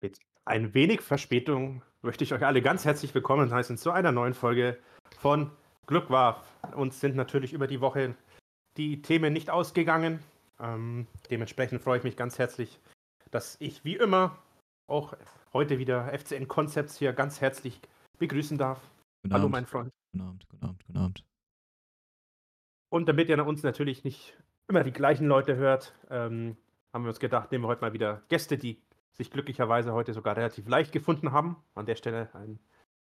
Mit ein wenig Verspätung möchte ich euch alle ganz herzlich willkommen heißen zu einer neuen Folge von Glück war. Uns sind natürlich über die Woche die Themen nicht ausgegangen. Ähm, dementsprechend freue ich mich ganz herzlich, dass ich wie immer auch heute wieder FCN Concepts hier ganz herzlich begrüßen darf. Guten Hallo, Abend. mein Freund. Guten Abend, guten Abend, guten Abend. Und damit ihr uns natürlich nicht immer die gleichen Leute hört, ähm, haben wir uns gedacht, nehmen wir heute mal wieder Gäste, die sich glücklicherweise heute sogar relativ leicht gefunden haben. An der Stelle ein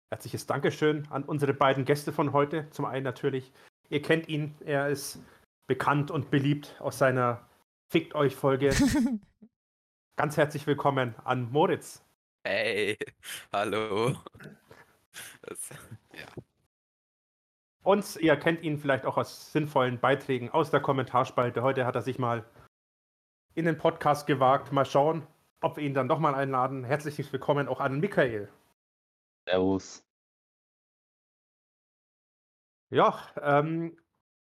herzliches Dankeschön an unsere beiden Gäste von heute. Zum einen natürlich, ihr kennt ihn, er ist bekannt und beliebt aus seiner Fickt euch Folge. Ganz herzlich willkommen an Moritz. Hey, hallo. Das, ja. Und ihr kennt ihn vielleicht auch aus sinnvollen Beiträgen aus der Kommentarspalte. Heute hat er sich mal in den Podcast gewagt. Mal schauen, ob wir ihn dann doch mal einladen. Herzlich willkommen auch an Michael. Servus. Ja, ähm,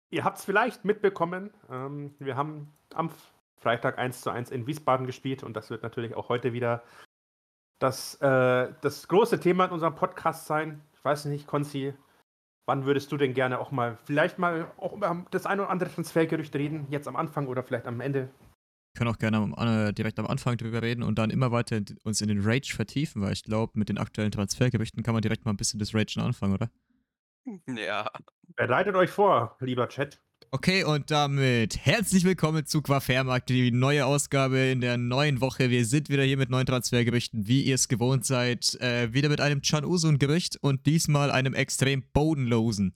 ihr habt es vielleicht mitbekommen. Ähm, wir haben am Freitag 1 zu 1 in Wiesbaden gespielt und das wird natürlich auch heute wieder das, äh, das große Thema in unserem Podcast sein. Ich weiß nicht, Konzi, wann würdest du denn gerne auch mal, vielleicht mal auch über das ein oder andere Transfergerücht reden, jetzt am Anfang oder vielleicht am Ende? Wir können auch gerne am, äh, direkt am Anfang drüber reden und dann immer weiter in- uns in den Rage vertiefen, weil ich glaube, mit den aktuellen Transfergerüchten kann man direkt mal ein bisschen das Ragen anfangen, oder? ja, Bereitet euch vor, lieber Chat. Okay, und damit herzlich willkommen zu Quafairmarkt, die neue Ausgabe in der neuen Woche. Wir sind wieder hier mit neuen Transfergerüchten, wie ihr es gewohnt seid. Äh, wieder mit einem Can Usun-Gerücht und diesmal einem extrem bodenlosen.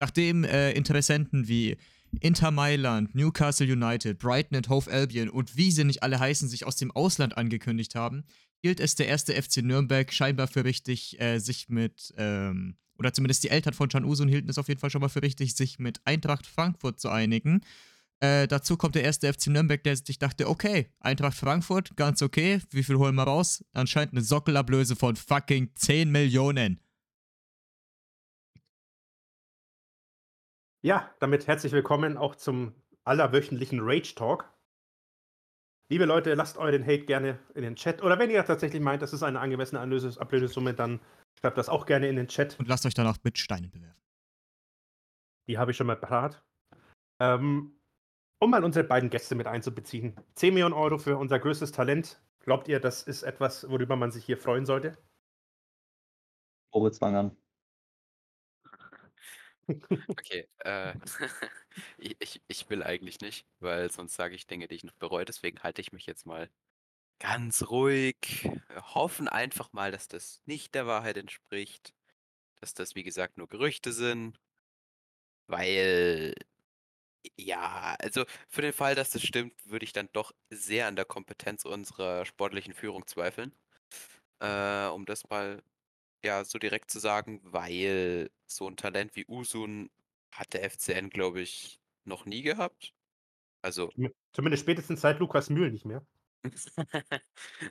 Nachdem äh, Interessenten wie Inter Mailand, Newcastle United, Brighton und Hove Albion und wie sie nicht alle heißen, sich aus dem Ausland angekündigt haben, hielt es der erste FC Nürnberg scheinbar für richtig, äh, sich mit, ähm, oder zumindest die Eltern von Can Usun hielten es auf jeden Fall schon mal für richtig, sich mit Eintracht Frankfurt zu einigen. Äh, dazu kommt der erste FC Nürnberg, der sich dachte, okay, Eintracht Frankfurt, ganz okay, wie viel holen wir raus? Anscheinend eine Sockelablöse von fucking 10 Millionen. Ja, damit herzlich willkommen auch zum allerwöchentlichen Rage Talk. Liebe Leute, lasst euren Hate gerne in den Chat. Oder wenn ihr tatsächlich meint, das ist eine angemessene Ablöse- Ablösesumme, dann schreibt das auch gerne in den Chat. Und lasst euch danach mit Steinen bewerfen. Die habe ich schon mal parat. Ähm, um mal unsere beiden Gäste mit einzubeziehen. 10 Millionen Euro für unser größtes Talent. Glaubt ihr, das ist etwas, worüber man sich hier freuen sollte? Moritz fang an. Okay. Äh, ich, ich, will eigentlich nicht, weil sonst sage ich Dinge, die ich noch bereue. Deswegen halte ich mich jetzt mal ganz ruhig. Hoffen einfach mal, dass das nicht der Wahrheit entspricht. Dass das, wie gesagt, nur Gerüchte sind. Weil, ja, also für den Fall, dass das stimmt, würde ich dann doch sehr an der Kompetenz unserer sportlichen Führung zweifeln. Äh, um das mal ja, so direkt zu sagen, weil so ein Talent wie Usun hat der FCN, glaube ich, noch nie gehabt. Also, Zumindest spätestens seit Lukas Mühl nicht mehr.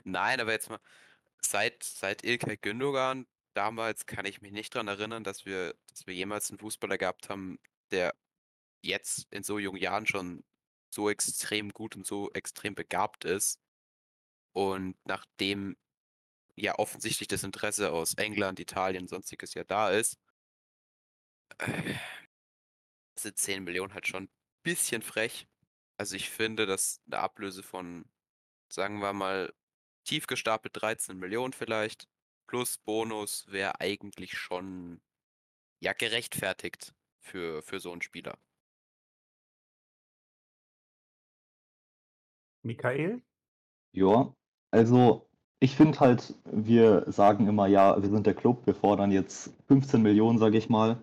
nein, aber jetzt mal, seit, seit Ilkay Gündogan, damals kann ich mich nicht dran erinnern, dass wir, dass wir jemals einen Fußballer gehabt haben, der jetzt in so jungen Jahren schon so extrem gut und so extrem begabt ist. Und nachdem ja offensichtlich das Interesse aus England, Italien, sonstiges ja da ist, äh, sind 10 Millionen halt schon ein bisschen frech. Also ich finde, dass eine Ablöse von, sagen wir mal, tief gestapelt 13 Millionen vielleicht, plus Bonus wäre eigentlich schon ja gerechtfertigt für, für so einen Spieler. Michael? Ja, also ich finde halt, wir sagen immer, ja, wir sind der Club, wir fordern jetzt 15 Millionen, sage ich mal.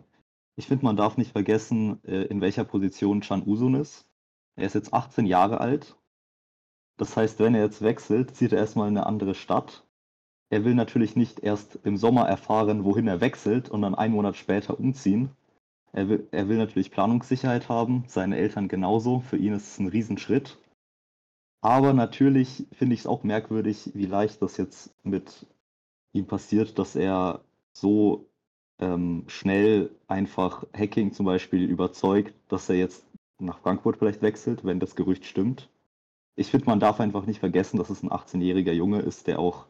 Ich finde, man darf nicht vergessen, äh, in welcher Position Can Usun ist. Er ist jetzt 18 Jahre alt. Das heißt, wenn er jetzt wechselt, zieht er erstmal in eine andere Stadt. Er will natürlich nicht erst im Sommer erfahren, wohin er wechselt und dann einen Monat später umziehen. Er will, er will natürlich Planungssicherheit haben, seine Eltern genauso. Für ihn ist es ein Riesenschritt. Aber natürlich finde ich es auch merkwürdig, wie leicht das jetzt mit ihm passiert, dass er so ähm, schnell einfach Hacking zum Beispiel überzeugt, dass er jetzt nach Frankfurt vielleicht wechselt, wenn das Gerücht stimmt. Ich finde, man darf einfach nicht vergessen, dass es ein 18-jähriger Junge ist, der auch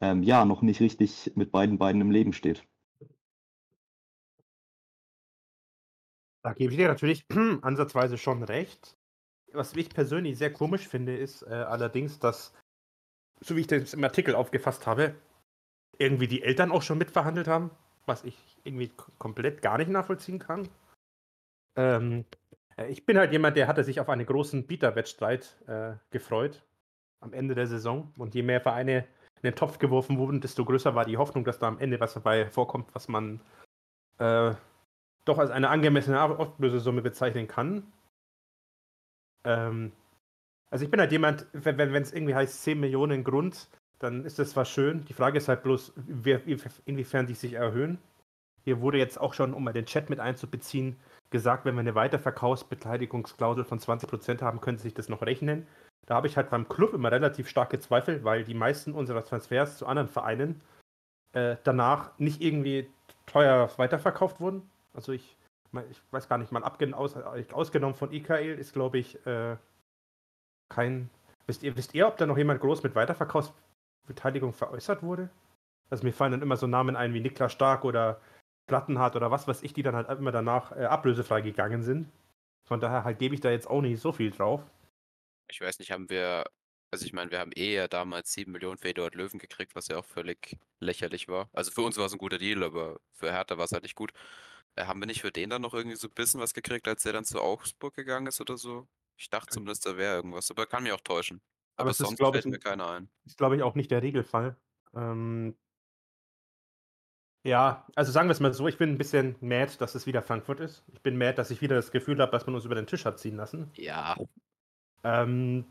ähm, ja, noch nicht richtig mit beiden Beinen im Leben steht. Da gebe ich dir natürlich ansatzweise schon recht. Was ich persönlich sehr komisch finde, ist äh, allerdings, dass, so wie ich das im Artikel aufgefasst habe, irgendwie die Eltern auch schon mitverhandelt haben, was ich irgendwie komplett gar nicht nachvollziehen kann. Ähm, äh, ich bin halt jemand, der hatte sich auf einen großen Bieterwettstreit äh, gefreut am Ende der Saison. Und je mehr Vereine in den Topf geworfen wurden, desto größer war die Hoffnung, dass da am Ende was dabei vorkommt, was man äh, doch als eine angemessene Ablösesumme bezeichnen kann. Ähm, also ich bin halt jemand, wenn es irgendwie heißt 10 Millionen Grund, dann ist das zwar schön. Die Frage ist halt bloß, wer, inwiefern die sich erhöhen. Hier wurde jetzt auch schon, um mal den Chat mit einzubeziehen, gesagt, wenn wir eine Weiterverkaufsbeteiligungsklausel von 20% haben, könnte sich das noch rechnen. Da habe ich halt beim Club immer relativ starke Zweifel, weil die meisten unserer Transfers zu anderen Vereinen äh, danach nicht irgendwie teuer weiterverkauft wurden. Also ich, ich weiß gar nicht, mal aus, ausgenommen von IKL ist, glaube ich, äh, kein. Wisst ihr, wisst ihr, ob da noch jemand groß mit Weiterverkaufsbeteiligung veräußert wurde? Also mir fallen dann immer so Namen ein wie Niklas Stark oder Plattenhardt oder was weiß ich, die dann halt immer danach äh, ablösefrei gegangen sind. Von daher halt gebe ich da jetzt auch nicht so viel drauf. Ich weiß nicht, haben wir, also ich meine, wir haben eh ja damals 7 Millionen für Eduard Löwen gekriegt, was ja auch völlig lächerlich war. Also für uns war es ein guter Deal, aber für Hertha war es halt nicht gut. Äh, haben wir nicht für den dann noch irgendwie so ein bisschen was gekriegt, als der dann zu Augsburg gegangen ist oder so? Ich dachte zumindest, da wäre irgendwas, aber kann mich auch täuschen. Aber, aber sonst ist, fällt ich, mir keiner ein. Ist, glaube ich, auch nicht der Regelfall. Ähm, ja, also sagen wir es mal so, ich bin ein bisschen mad, dass es wieder Frankfurt ist. Ich bin mad, dass ich wieder das Gefühl habe, dass man uns über den Tisch hat ziehen lassen. Ja. Ähm,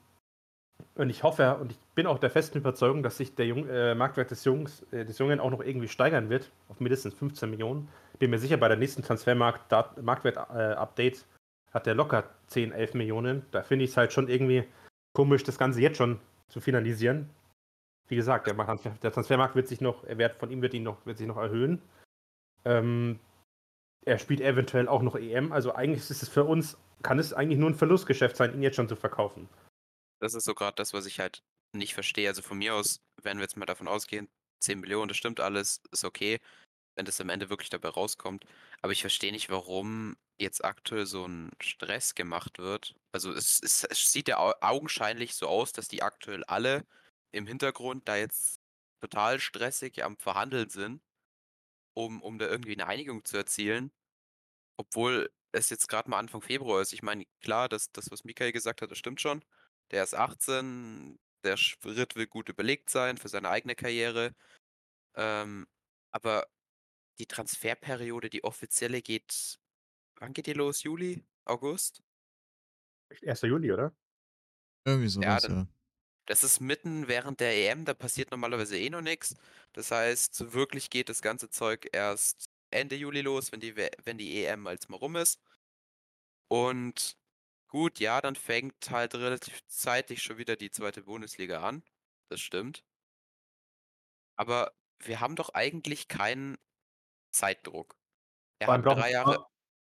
und ich hoffe und ich bin auch der festen Überzeugung, dass sich der Jung, äh, Marktwert des, Jungs, äh, des Jungen auch noch irgendwie steigern wird, auf mindestens 15 Millionen. Bin mir sicher, bei der nächsten Transfermarkt-Update äh, hat der locker 10, 11 Millionen. Da finde ich es halt schon irgendwie komisch, das Ganze jetzt schon zu finalisieren wie gesagt, der, der Transfermarkt wird sich noch, der Wert von ihm wird, ihn noch, wird sich noch erhöhen. Ähm, er spielt eventuell auch noch EM, also eigentlich ist es für uns, kann es eigentlich nur ein Verlustgeschäft sein, ihn jetzt schon zu verkaufen. Das ist so gerade das, was ich halt nicht verstehe. Also von mir aus, wenn wir jetzt mal davon ausgehen, 10 Millionen, das stimmt alles, ist okay, wenn das am Ende wirklich dabei rauskommt. Aber ich verstehe nicht, warum jetzt aktuell so ein Stress gemacht wird. Also es, es, es sieht ja augenscheinlich so aus, dass die aktuell alle im Hintergrund da jetzt total stressig am Verhandeln sind, um, um da irgendwie eine Einigung zu erzielen. Obwohl es jetzt gerade mal Anfang Februar ist. Ich meine, klar, das, das, was Michael gesagt hat, das stimmt schon. Der ist 18, der Schritt will gut überlegt sein für seine eigene Karriere. Ähm, aber die Transferperiode, die offizielle geht, wann geht die los? Juli? August? 1. Juli, oder? Irgendwie sowas, ja. Dann, ja. Das ist mitten während der EM, da passiert normalerweise eh noch nichts. Das heißt, wirklich geht das ganze Zeug erst Ende Juli los, wenn die, wenn die EM als mal rum ist. Und gut, ja, dann fängt halt relativ zeitig schon wieder die zweite Bundesliga an. Das stimmt. Aber wir haben doch eigentlich keinen Zeitdruck. Er hat drei Jahre.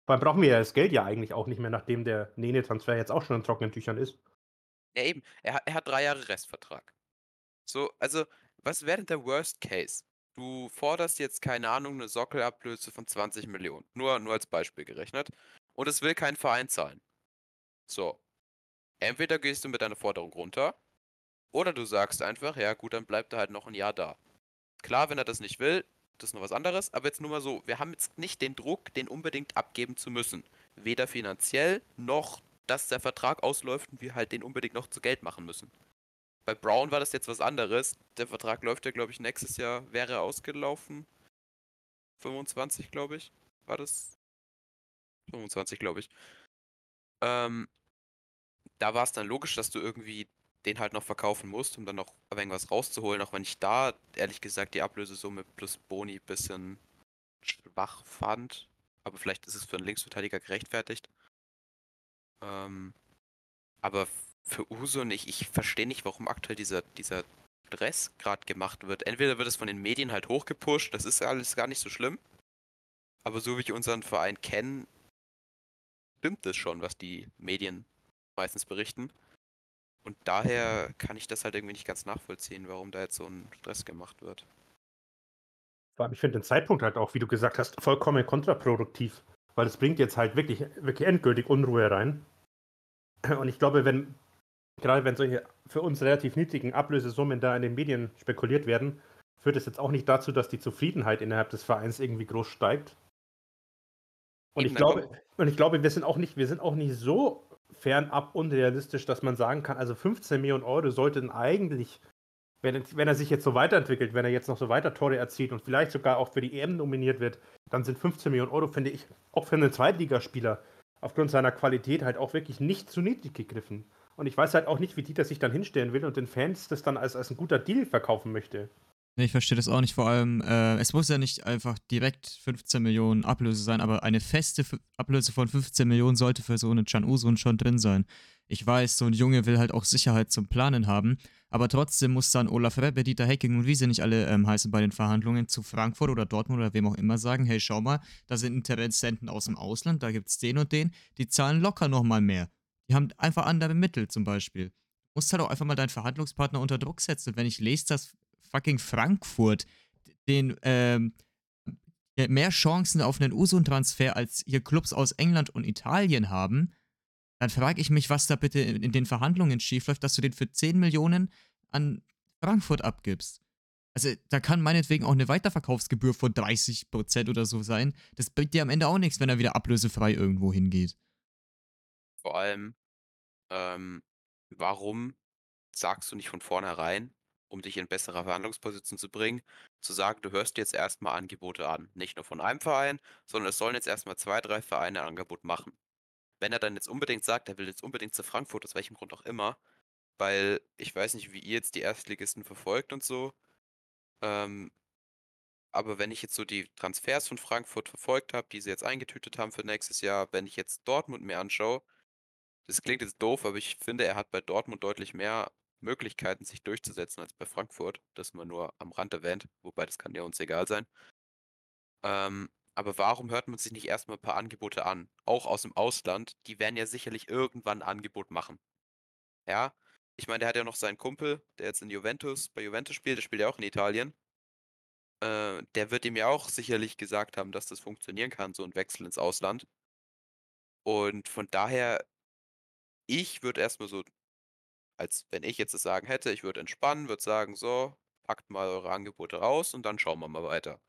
Allem brauchen wir ja das Geld ja eigentlich auch nicht mehr, nachdem der Nene-Transfer jetzt auch schon in trockenen Tüchern ist. Ja, eben. Er, er hat drei Jahre Restvertrag. So, also, was wäre denn der Worst Case? Du forderst jetzt, keine Ahnung, eine Sockelablöse von 20 Millionen. Nur, nur als Beispiel gerechnet. Und es will kein Verein zahlen. So. Entweder gehst du mit deiner Forderung runter, oder du sagst einfach, ja gut, dann bleibt er halt noch ein Jahr da. Klar, wenn er das nicht will, das ist noch was anderes, aber jetzt nur mal so, wir haben jetzt nicht den Druck, den unbedingt abgeben zu müssen. Weder finanziell noch dass der Vertrag ausläuft und wir halt den unbedingt noch zu Geld machen müssen. Bei Brown war das jetzt was anderes. Der Vertrag läuft ja, glaube ich, nächstes Jahr wäre ausgelaufen. 25, glaube ich. War das? 25, glaube ich. Ähm, da war es dann logisch, dass du irgendwie den halt noch verkaufen musst, um dann noch irgendwas rauszuholen, auch wenn ich da, ehrlich gesagt, die Ablösesumme plus Boni ein bisschen schwach fand. Aber vielleicht ist es für einen Linksverteidiger gerechtfertigt. Ähm, aber für Uso nicht, ich verstehe nicht, warum aktuell dieser, dieser Stress gerade gemacht wird. Entweder wird es von den Medien halt hochgepusht, das ist alles gar nicht so schlimm. Aber so wie ich unseren Verein kenne, stimmt es schon, was die Medien meistens berichten. Und daher kann ich das halt irgendwie nicht ganz nachvollziehen, warum da jetzt so ein Stress gemacht wird. Vor allem, ich finde den Zeitpunkt halt auch, wie du gesagt hast, vollkommen kontraproduktiv. Weil es bringt jetzt halt wirklich, wirklich endgültig Unruhe rein. Und ich glaube, wenn, gerade wenn solche für uns relativ niedrigen Ablösesummen da in den Medien spekuliert werden, führt es jetzt auch nicht dazu, dass die Zufriedenheit innerhalb des Vereins irgendwie groß steigt. Und ich glaube, und ich glaube, wir sind auch nicht, wir sind auch nicht so fernab unrealistisch, dass man sagen kann, also 15 Millionen Euro sollten eigentlich, wenn, wenn er sich jetzt so weiterentwickelt, wenn er jetzt noch so weiter Tore erzielt und vielleicht sogar auch für die EM nominiert wird, dann sind 15 Millionen Euro, finde ich, auch für einen Zweitligaspieler aufgrund seiner Qualität halt auch wirklich nicht zu niedrig gegriffen. Und ich weiß halt auch nicht, wie Dieter sich dann hinstellen will und den Fans das dann als, als ein guter Deal verkaufen möchte. Nee, ich verstehe das auch nicht. Vor allem, äh, es muss ja nicht einfach direkt 15 Millionen Ablöse sein, aber eine feste F Ablöse von 15 Millionen sollte für so einen Can Usun schon drin sein. Ich weiß, so ein Junge will halt auch Sicherheit zum Planen haben, aber trotzdem muss dann Olaf Rebbe, Dieter Hecking und wie sie nicht alle ähm, heißen bei den Verhandlungen zu Frankfurt oder Dortmund oder wem auch immer sagen, hey, schau mal, da sind Interessenten aus dem Ausland, da gibt's den und den, die zahlen locker nochmal mehr. Die haben einfach andere Mittel zum Beispiel. Du musst halt auch einfach mal deinen Verhandlungspartner unter Druck setzen. Wenn ich lese, dass fucking Frankfurt den ähm, mehr Chancen auf einen Usun-Transfer als hier Clubs aus England und Italien haben, dann frage ich mich, was da bitte in, in den Verhandlungen schiefläuft, dass du den für 10 Millionen an Frankfurt abgibst. Also da kann meinetwegen auch eine Weiterverkaufsgebühr von 30% oder so sein. Das bringt dir am Ende auch nichts, wenn er wieder ablösefrei irgendwo hingeht. Vor allem, ähm, warum sagst du nicht von vornherein, um dich in bessere Verhandlungsposition zu bringen, zu sagen, du hörst jetzt erstmal Angebote an. Nicht nur von einem Verein, sondern es sollen jetzt erstmal zwei, drei Vereine ein Angebot machen. Wenn er dann jetzt unbedingt sagt, er will jetzt unbedingt zu Frankfurt, aus welchem Grund auch immer, weil ich weiß nicht, wie ihr jetzt die Erstligisten verfolgt und so, ähm, aber wenn ich jetzt so die Transfers von Frankfurt verfolgt habe, die sie jetzt eingetütet haben für nächstes Jahr, wenn ich jetzt Dortmund mir anschaue, das klingt jetzt doof, aber ich finde, er hat bei Dortmund deutlich mehr Möglichkeiten, sich durchzusetzen als bei Frankfurt. Das mal nur am Rand erwähnt, wobei das kann ja uns egal sein. Ähm, aber warum hört man sich nicht erstmal ein paar Angebote an? Auch aus dem Ausland, die werden ja sicherlich irgendwann ein Angebot machen. Ja, ich meine, der hat ja noch seinen Kumpel, der jetzt in Juventus, bei Juventus spielt, der spielt ja auch in Italien. Äh, der wird ihm ja auch sicherlich gesagt haben, dass das funktionieren kann, so ein Wechsel ins Ausland. Und von daher, ich würde erstmal so, als wenn ich jetzt das Sagen hätte, ich würde entspannen, würde sagen, so, packt mal eure Angebote raus und dann schauen wir mal weiter.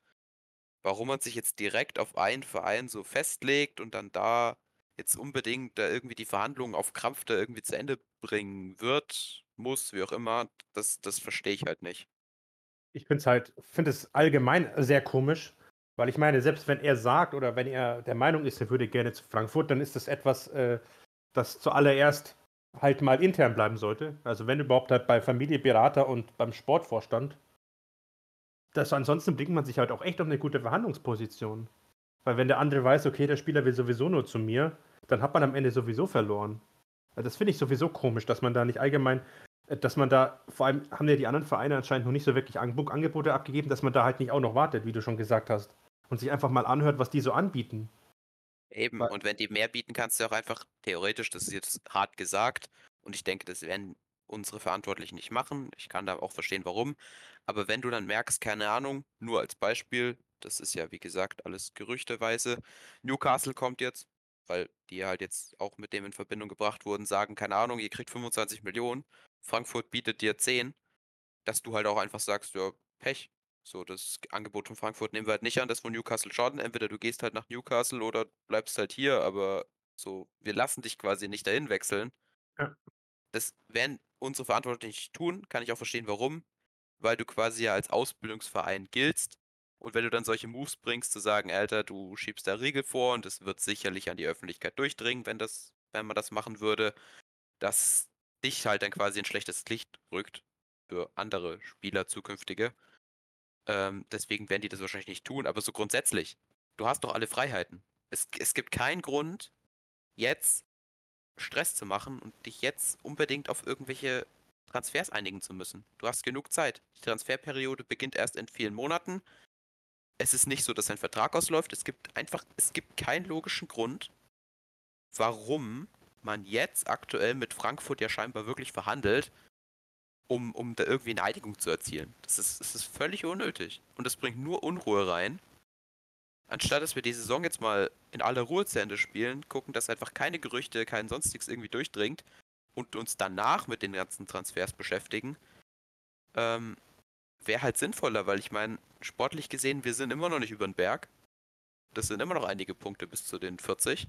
Warum man sich jetzt direkt auf einen Verein so festlegt und dann da jetzt unbedingt da irgendwie die Verhandlungen auf Krampf da irgendwie zu Ende bringen wird, muss, wie auch immer, das, das verstehe ich halt nicht. Ich finde es halt, finde es allgemein sehr komisch, weil ich meine, selbst wenn er sagt oder wenn er der Meinung ist, er würde gerne zu Frankfurt, dann ist das etwas, äh, das zuallererst halt mal intern bleiben sollte. Also wenn überhaupt halt bei Familie, Berater und beim Sportvorstand. Das, ansonsten bringt man sich halt auch echt auf eine gute Verhandlungsposition. Weil wenn der andere weiß, okay, der Spieler will sowieso nur zu mir, dann hat man am Ende sowieso verloren. Also das finde ich sowieso komisch, dass man da nicht allgemein, äh, dass man da, vor allem haben ja die anderen Vereine anscheinend noch nicht so wirklich Angebot- Angebote abgegeben, dass man da halt nicht auch noch wartet, wie du schon gesagt hast. Und sich einfach mal anhört, was die so anbieten. Eben, Weil- und wenn die mehr bieten, kannst du auch einfach theoretisch, das ist jetzt hart gesagt, und ich denke, das werden unsere Verantwortlichen nicht machen. Ich kann da auch verstehen, warum. Aber wenn du dann merkst, keine Ahnung, nur als Beispiel, das ist ja wie gesagt alles gerüchteweise, Newcastle kommt jetzt, weil die halt jetzt auch mit dem in Verbindung gebracht wurden, sagen, keine Ahnung, ihr kriegt 25 Millionen, Frankfurt bietet dir 10, dass du halt auch einfach sagst, ja, Pech. So, das Angebot von Frankfurt nehmen wir halt nicht an, das von Newcastle schon. Entweder du gehst halt nach Newcastle oder bleibst halt hier, aber so, wir lassen dich quasi nicht dahin wechseln. Ja. Das werden unsere Verantwortlichen nicht tun, kann ich auch verstehen, warum. Weil du quasi ja als Ausbildungsverein giltst. Und wenn du dann solche Moves bringst, zu sagen, Alter, du schiebst da Riegel vor und es wird sicherlich an die Öffentlichkeit durchdringen, wenn das, wenn man das machen würde, dass dich halt dann quasi ein schlechtes Licht rückt für andere Spieler zukünftige. Ähm, deswegen werden die das wahrscheinlich nicht tun, aber so grundsätzlich, du hast doch alle Freiheiten. Es, es gibt keinen Grund, jetzt Stress zu machen und dich jetzt unbedingt auf irgendwelche Transfers einigen zu müssen. Du hast genug Zeit. Die Transferperiode beginnt erst in vielen Monaten. Es ist nicht so, dass ein Vertrag ausläuft. Es gibt einfach, es gibt keinen logischen Grund, warum man jetzt aktuell mit Frankfurt ja scheinbar wirklich verhandelt, um, um da irgendwie eine Einigung zu erzielen. Das ist, das ist völlig unnötig. Und das bringt nur Unruhe rein. Anstatt dass wir die Saison jetzt mal in aller Ruhe zu Ende spielen, gucken, dass einfach keine Gerüchte, kein sonstiges irgendwie durchdringt und uns danach mit den ganzen Transfers beschäftigen, ähm, wäre halt sinnvoller, weil ich meine, sportlich gesehen, wir sind immer noch nicht über den Berg. Das sind immer noch einige Punkte bis zu den 40.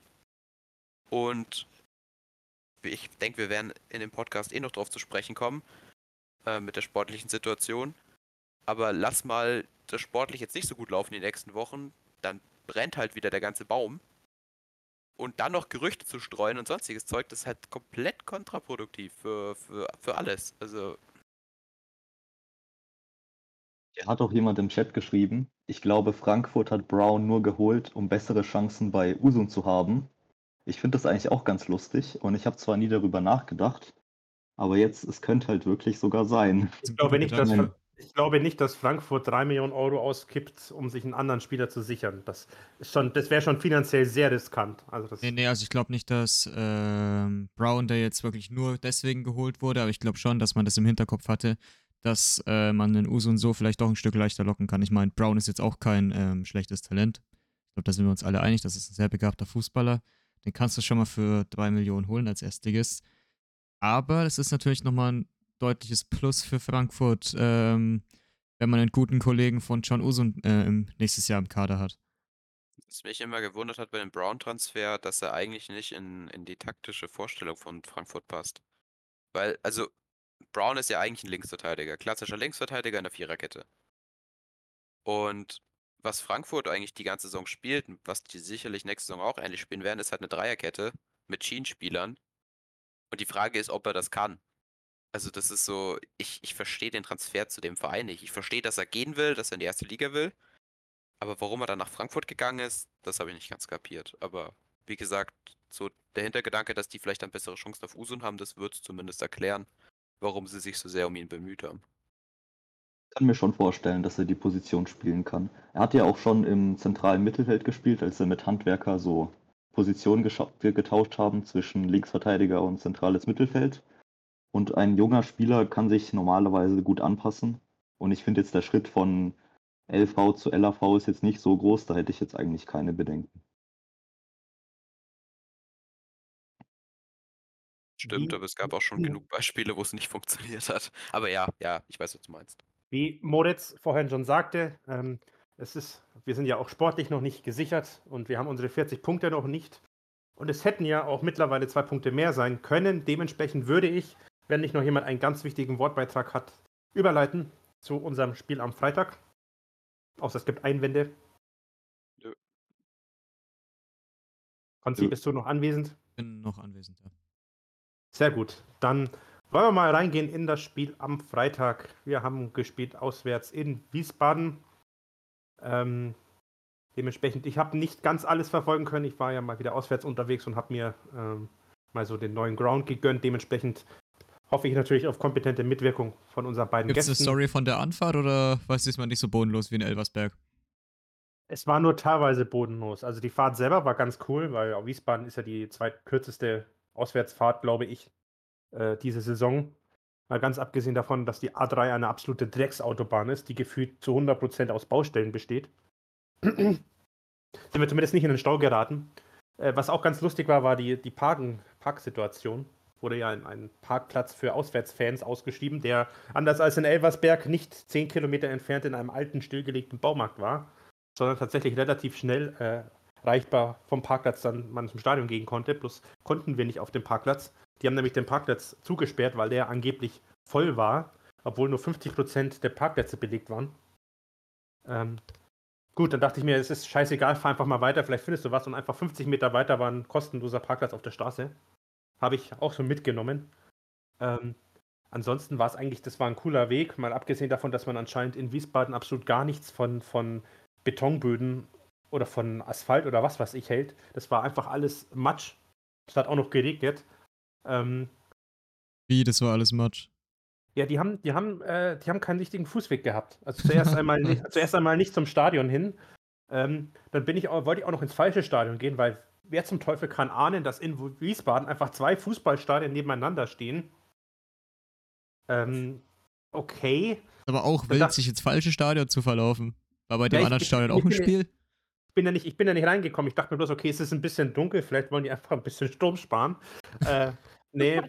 Und ich denke, wir werden in dem Podcast eh noch drauf zu sprechen kommen, äh, mit der sportlichen Situation. Aber lass mal das sportlich jetzt nicht so gut laufen in den nächsten Wochen, dann brennt halt wieder der ganze Baum. Und dann noch Gerüchte zu streuen und sonstiges Zeug, das ist halt komplett kontraproduktiv für, für, für alles. Also. Hier hat auch jemand im Chat geschrieben, ich glaube, Frankfurt hat Brown nur geholt, um bessere Chancen bei Usun zu haben. Ich finde das eigentlich auch ganz lustig und ich habe zwar nie darüber nachgedacht, aber jetzt, es könnte halt wirklich sogar sein. Ich glaube nicht, dass, ich glaube nicht, dass Frankfurt 3 Millionen Euro auskippt, um sich einen anderen Spieler zu sichern. Das, das wäre schon finanziell sehr riskant. Also das nee, nee, also ich glaube nicht, dass ähm, Brown da jetzt wirklich nur deswegen geholt wurde, aber ich glaube schon, dass man das im Hinterkopf hatte, dass äh, man den Usun so vielleicht auch ein Stück leichter locken kann. Ich meine, Brown ist jetzt auch kein ähm, schlechtes Talent. Ich glaube, da sind wir uns alle einig, das ist ein sehr begabter Fußballer. Den kannst du schon mal für 3 Millionen holen als Erstliges. Aber es ist natürlich nochmal ein deutliches Plus für Frankfurt, ähm, wenn man einen guten Kollegen von John Usun äh, nächstes Jahr im Kader hat. Was mich immer gewundert hat bei dem Brown-Transfer, dass er eigentlich nicht in, in die taktische Vorstellung von Frankfurt passt. Weil, also, Brown ist ja eigentlich ein Linksverteidiger, klassischer Linksverteidiger in der Viererkette. Und was Frankfurt eigentlich die ganze Saison spielt, was die sicherlich nächste Saison auch ähnlich spielen werden, ist halt eine Dreierkette mit Schienenspielern. Und die Frage ist, ob er das kann. Also das ist so, ich, ich verstehe den Transfer zu dem Verein nicht. Ich verstehe, dass er gehen will, dass er in die erste Liga will. Aber warum er dann nach Frankfurt gegangen ist, das habe ich nicht ganz kapiert. Aber wie gesagt, so der Hintergedanke, dass die vielleicht dann bessere Chancen auf Usun haben, das wird zumindest erklären, warum sie sich so sehr um ihn bemüht haben. Ich kann mir schon vorstellen, dass er die Position spielen kann. Er hat ja auch schon im zentralen Mittelfeld gespielt, als er mit Handwerker so Positionen getauscht haben zwischen Linksverteidiger und zentrales Mittelfeld. Und ein junger Spieler kann sich normalerweise gut anpassen. Und ich finde jetzt der Schritt von LV zu LAV ist jetzt nicht so groß, da hätte ich jetzt eigentlich keine Bedenken. Stimmt, aber es gab auch schon genug Beispiele, wo es nicht funktioniert hat. Aber ja, ja, ich weiß, was du meinst. Wie Moritz vorhin schon sagte, ähm, es ist, wir sind ja auch sportlich noch nicht gesichert und wir haben unsere 40 Punkte noch nicht. Und es hätten ja auch mittlerweile zwei Punkte mehr sein können. Dementsprechend würde ich wenn nicht noch jemand einen ganz wichtigen Wortbeitrag hat, überleiten zu unserem Spiel am Freitag. Außer es gibt Einwände. Nö. Konzi, bist du noch anwesend? Bin noch anwesend, ja. Sehr gut. Dann wollen wir mal reingehen in das Spiel am Freitag. Wir haben gespielt auswärts in Wiesbaden. Ähm, dementsprechend, ich habe nicht ganz alles verfolgen können. Ich war ja mal wieder auswärts unterwegs und habe mir ähm, mal so den neuen Ground gegönnt. Dementsprechend hoffe ich natürlich auf kompetente Mitwirkung von unseren beiden Gibt's Gästen. Gibt es eine Story von der Anfahrt oder was ist man nicht so bodenlos wie in Elversberg? Es war nur teilweise bodenlos. Also die Fahrt selber war ganz cool, weil Wiesbaden ist ja die zweitkürzeste Auswärtsfahrt, glaube ich, äh, diese Saison. Mal ganz abgesehen davon, dass die A3 eine absolute Drecksautobahn ist, die gefühlt zu 100% aus Baustellen besteht. Sind wir zumindest nicht in den Stau geraten. Äh, was auch ganz lustig war, war die, die Parken, Parksituation wurde ja ein, Parkplatz für Auswärtsfans ausgeschrieben, der anders als in Elversberg nicht zehn Kilometer entfernt in einem alten, stillgelegten Baumarkt war, sondern tatsächlich relativ schnell äh, reichbar vom Parkplatz dann man zum Stadion gehen konnte. Bloß konnten wir nicht auf dem Parkplatz. Die haben nämlich den Parkplatz zugesperrt, weil der angeblich voll war, obwohl nur 50 Prozent der Parkplätze belegt waren. Ähm, gut, dann dachte ich mir, es ist scheißegal, fahr einfach mal weiter, vielleicht findest du was. Und einfach 50 Meter weiter war ein kostenloser Parkplatz auf der Straße. Habe ich auch so mitgenommen. Ähm, ansonsten war es eigentlich, das war ein cooler Weg, mal abgesehen davon, dass man anscheinend in Wiesbaden absolut gar nichts von, von Betonböden oder von Asphalt oder was weiß ich hält. Das war einfach alles Matsch. Es hat auch noch geregnet. Ähm, Wie, das war alles Matsch? Ja, die haben, die haben, äh, die haben keinen richtigen Fußweg gehabt. Also zuerst einmal nicht, zuerst einmal nicht zum Stadion hin. Ähm, dann bin ich, wollte ich auch noch ins falsche Stadion gehen, weil wer zum Teufel kann ahnen, dass in Wiesbaden einfach zwei Fußballstadien nebeneinander stehen? Ähm, okay. Aber auch wild, sich ins falsche Stadion zu verlaufen. War bei dem ich- anderen ich- Stadion ich auch ein ja- Spiel? Ich bin, ja nicht, ich bin ja nicht reingekommen. Ich dachte mir bloß, okay, es ist ein bisschen dunkel, vielleicht wollen die einfach ein bisschen Strom sparen. äh, nee.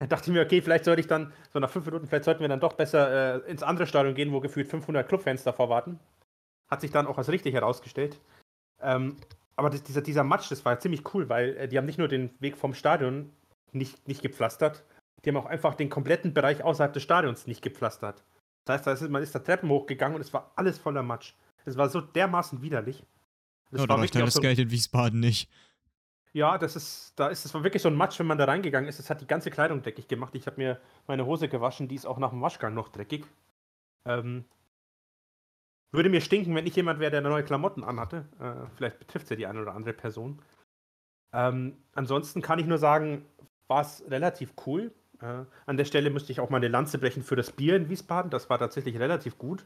Da dachte ich mir, okay, vielleicht sollte ich dann, so nach fünf Minuten, vielleicht sollten wir dann doch besser äh, ins andere Stadion gehen, wo gefühlt 500 Clubfans davor warten. Hat sich dann auch als richtig herausgestellt. Ähm, aber das, dieser, dieser Match, das war ziemlich cool, weil äh, die haben nicht nur den Weg vom Stadion nicht, nicht gepflastert, die haben auch einfach den kompletten Bereich außerhalb des Stadions nicht gepflastert. Das heißt, da ist, man ist da Treppen hochgegangen und es war alles voller Matsch. Es war so dermaßen widerlich. Das Ja, da reicht halt das so, Geld in Wiesbaden nicht. Ja, das ist, da ist, es wirklich so ein Matsch, wenn man da reingegangen ist. Es hat die ganze Kleidung dreckig gemacht. Ich habe mir meine Hose gewaschen, die ist auch nach dem Waschgang noch dreckig. Ähm, würde mir stinken, wenn ich jemand wäre, der neue Klamotten anhatte. Äh, vielleicht betrifft es ja die eine oder andere Person. Ähm, ansonsten kann ich nur sagen, war es relativ cool. Äh, an der Stelle müsste ich auch mal eine Lanze brechen für das Bier in Wiesbaden. Das war tatsächlich relativ gut.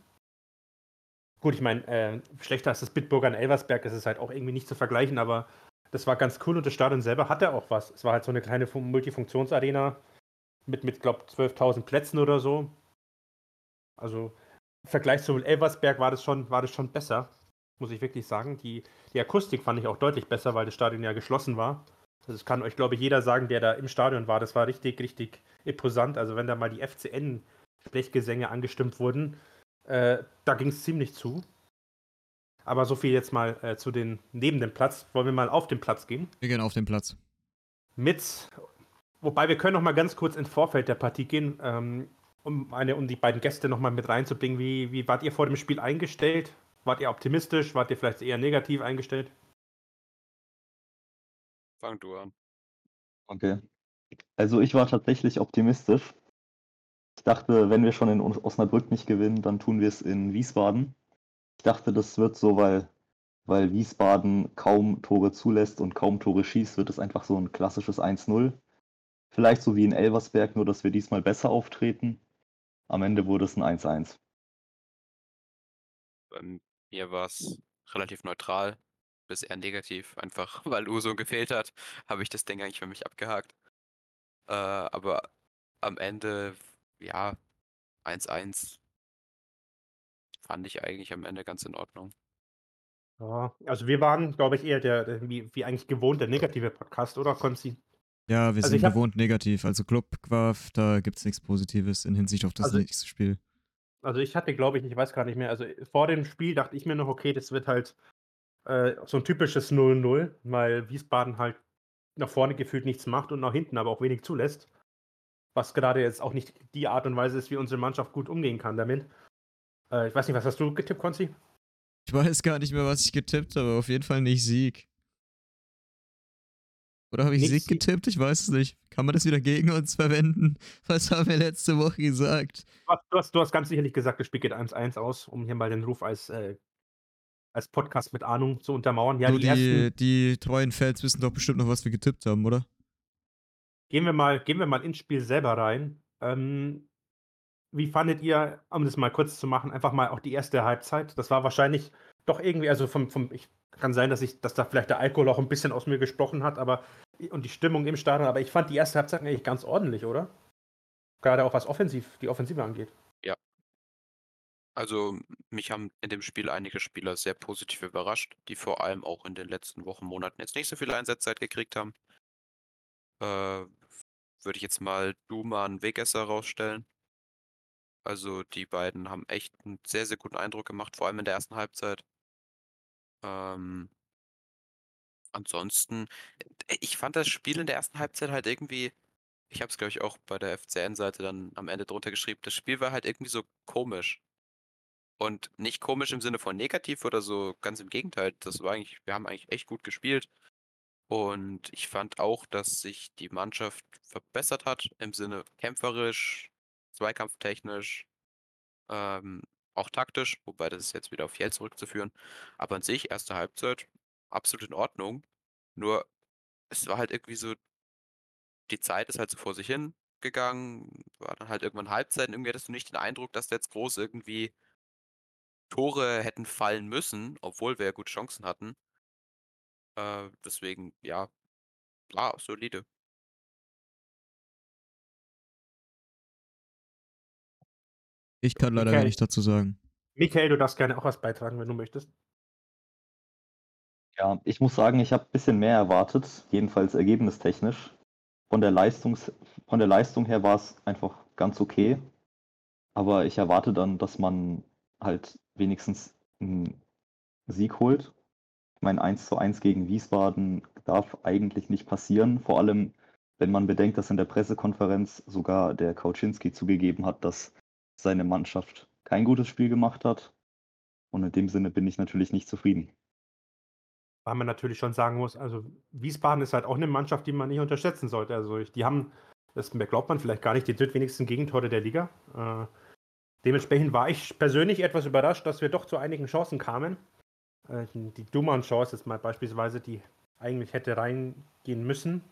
Gut, ich meine, äh, schlechter als das Bitburger in Elversberg ist es halt auch irgendwie nicht zu vergleichen, aber das war ganz cool und das Stadion selber hatte auch was. Es war halt so eine kleine Fun- Multifunktionsarena mit, mit glaube 12.000 Plätzen oder so. Also im Vergleich zu Elversberg war das schon, war das schon besser, muss ich wirklich sagen. Die, die Akustik fand ich auch deutlich besser, weil das Stadion ja geschlossen war. Das kann euch, glaube ich, jeder sagen, der da im Stadion war. Das war richtig, richtig imposant. Also wenn da mal die FCN-Sprechgesänge angestimmt wurden, äh, da ging es ziemlich zu. Aber so viel jetzt mal äh, zu den neben dem Platz. Wollen wir mal auf den Platz gehen? Wir gehen auf den Platz. Mit, wobei wir können noch mal ganz kurz ins Vorfeld der Partie gehen, ähm, um, eine, um die beiden Gäste noch mal mit reinzubringen. Wie, wie wart ihr vor dem Spiel eingestellt? Wart ihr optimistisch? Wart ihr vielleicht eher negativ eingestellt? Fang du an. Okay. Also ich war tatsächlich optimistisch. Ich dachte, wenn wir schon in Os- Osnabrück nicht gewinnen, dann tun wir es in Wiesbaden. Ich dachte, das wird so, weil, weil Wiesbaden kaum Tore zulässt und kaum Tore schießt, wird es einfach so ein klassisches 1-0. Vielleicht so wie in Elversberg, nur dass wir diesmal besser auftreten. Am Ende wurde es ein 1-1. Bei mir war es relativ neutral, bis eher negativ. Einfach weil Uso gefehlt hat, habe ich das Ding eigentlich für mich abgehakt. Äh, aber am Ende, ja, 1-1 fand ich eigentlich am Ende ganz in Ordnung. Ja, also wir waren, glaube ich, eher der, der wie, wie eigentlich gewohnt, der negative Podcast, oder Konzi? Ja, wir Also sind ich hab- gewohnt negativ. Also Club Quaff, da gibt es nichts Positives in Hinsicht auf das Also- nächste Spiel. Also ich hatte, glaube ich, ich weiß gar nicht mehr, also vor dem Spiel dachte ich mir noch, okay, das wird halt äh, so ein typisches 0-0, weil Wiesbaden halt nach vorne gefühlt nichts macht und nach hinten aber auch wenig zulässt. Was gerade jetzt auch nicht die Art und Weise ist, wie unsere Mannschaft gut umgehen kann damit. Äh, ich weiß nicht, was hast du getippt, Konzi? Ich weiß gar nicht mehr, was ich getippt habe. Auf jeden Fall nicht Sieg. Oder habe ich Nicht Sieg getippt? Ich weiß es nicht. Kann man das wieder gegen uns verwenden? Was haben wir letzte Woche gesagt? Du hast, du hast, ganz sicherlich gesagt, das Spiel geht 1-1 aus, um hier mal den Ruf als, äh, als Podcast mit Ahnung zu untermauern. Ja, so die, die, ersten, die treuen Fans wissen doch bestimmt noch, was wir getippt haben, oder? Gehen wir mal, gehen wir mal ins Spiel selber rein. Ähm, wie fandet ihr, um das mal kurz zu machen, einfach mal auch die erste Halbzeit? Das war wahrscheinlich doch irgendwie, also vom, vom ich kann sein, dass ich, dass da vielleicht der Alkohol auch ein bisschen aus mir gesprochen hat, aber und die Stimmung im Stadion, aber ich fand die erste Halbzeit eigentlich ganz ordentlich, oder? Gerade auch was offensiv, die Offensive angeht. Also mich haben in dem Spiel einige Spieler sehr positiv überrascht, die vor allem auch in den letzten Wochen, Monaten jetzt nicht so viel Einsatzzeit gekriegt haben. Äh, würde ich jetzt mal Duman Wegesser rausstellen. Also die beiden haben echt einen sehr, sehr guten Eindruck gemacht, vor allem in der ersten Halbzeit. Ähm, ansonsten, äh, ich fand das Spiel in der ersten Halbzeit halt irgendwie, ich habe es glaube ich auch bei der FCN-Seite dann am Ende drunter geschrieben, das Spiel war halt irgendwie so komisch. Und nicht komisch im Sinne von negativ oder so, ganz im Gegenteil. Das war eigentlich, wir haben eigentlich echt gut gespielt. Und ich fand auch, dass sich die Mannschaft verbessert hat im Sinne kämpferisch, zweikampftechnisch, ähm, auch taktisch, wobei das ist jetzt wieder auf Fjell zurückzuführen. Aber an sich, erste Halbzeit, absolut in Ordnung. Nur, es war halt irgendwie so, die Zeit ist halt so vor sich hin gegangen, war dann halt irgendwann Halbzeit und irgendwie hattest du nicht den Eindruck, dass da jetzt groß irgendwie Tore hätten fallen müssen, obwohl wir ja gute Chancen hatten. Äh, deswegen, ja, war solide. Ich kann leider Michael. wenig dazu sagen. Michael, du darfst gerne auch was beitragen, wenn du möchtest. Ja, ich muss sagen, ich habe ein bisschen mehr erwartet, jedenfalls ergebnistechnisch. Von der, Leistungs von der Leistung her war es einfach ganz okay. Aber ich erwarte dann, dass man halt wenigstens einen Sieg holt. Ich meine, 1 zu 1 gegen Wiesbaden darf eigentlich nicht passieren. Vor allem, wenn man bedenkt, dass in der Pressekonferenz sogar der Kauczynski zugegeben hat, dass seine Mannschaft kein gutes Spiel gemacht hat. Und in dem Sinne bin ich natürlich nicht zufrieden. Weil man natürlich schon sagen muss, also Wiesbaden ist halt auch eine Mannschaft, die man nicht unterschätzen sollte. Also die haben, das glaubt man vielleicht gar nicht, die drittwenigsten Gegentore der Liga. Äh, dementsprechend war ich persönlich etwas überrascht, dass wir doch zu einigen Chancen kamen. Äh, die Duman-Chance ist mal beispielsweise, die eigentlich hätte reingehen müssen.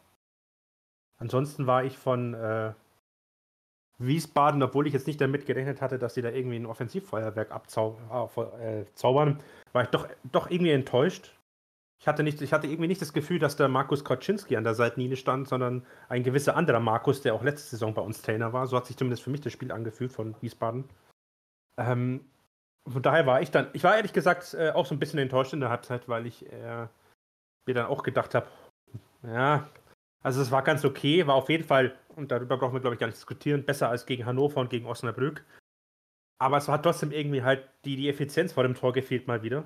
Ansonsten war ich von äh, Wiesbaden, obwohl ich jetzt nicht damit gerechnet hatte, dass sie da irgendwie ein Offensivfeuerwerk abzaubern, äh, war ich doch, doch irgendwie enttäuscht. Ich hatte, nicht, ich hatte irgendwie nicht das Gefühl, dass der Markus Koczynski an der Seitenlinie stand, sondern ein gewisser anderer Markus, der auch letzte Saison bei uns Trainer war. So hat sich zumindest für mich das Spiel angefühlt von Wiesbaden. Ähm, von daher war ich dann, ich war ehrlich gesagt äh, auch so ein bisschen enttäuscht in der Halbzeit, weil ich äh, mir dann auch gedacht habe, ja, also es war ganz okay, war auf jeden Fall, und darüber brauchen wir glaube ich gar nicht diskutieren, besser als gegen Hannover und gegen Osnabrück. Aber es hat trotzdem irgendwie halt die, die Effizienz vor dem Tor gefehlt mal wieder.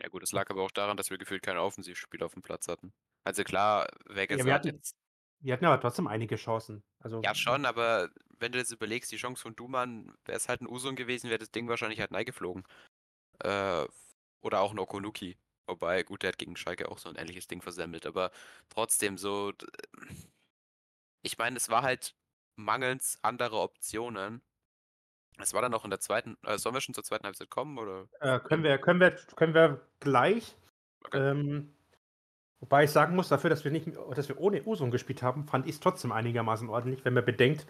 Ja gut, es lag aber auch daran, dass wir gefühlt kein Offensivspiel auf dem Platz hatten. Also klar, Vegas Ja, wir hat hatten- jetzt. Wir hatten aber trotzdem einige Chancen. Also, Ja, schon, aber wenn du jetzt überlegst, die Chance von Duman, wäre es halt ein Usun gewesen, wäre das Ding wahrscheinlich halt reingeflogen. Äh, oder auch ein Okonuki. Wobei, gut, der hat gegen Schalke auch so ein ähnliches Ding versemmelt, aber trotzdem so. Ich meine, es war halt mangels anderer Optionen. Es war dann auch in der zweiten. Äh, sollen wir schon zur zweiten Halbzeit kommen? Oder? Äh, können, wir, können, wir, können wir gleich. Okay. Ähm, wobei ich sagen muss, dafür, dass wir, nicht, dass wir ohne Usun gespielt haben, fand ich es trotzdem einigermaßen ordentlich, wenn man bedenkt,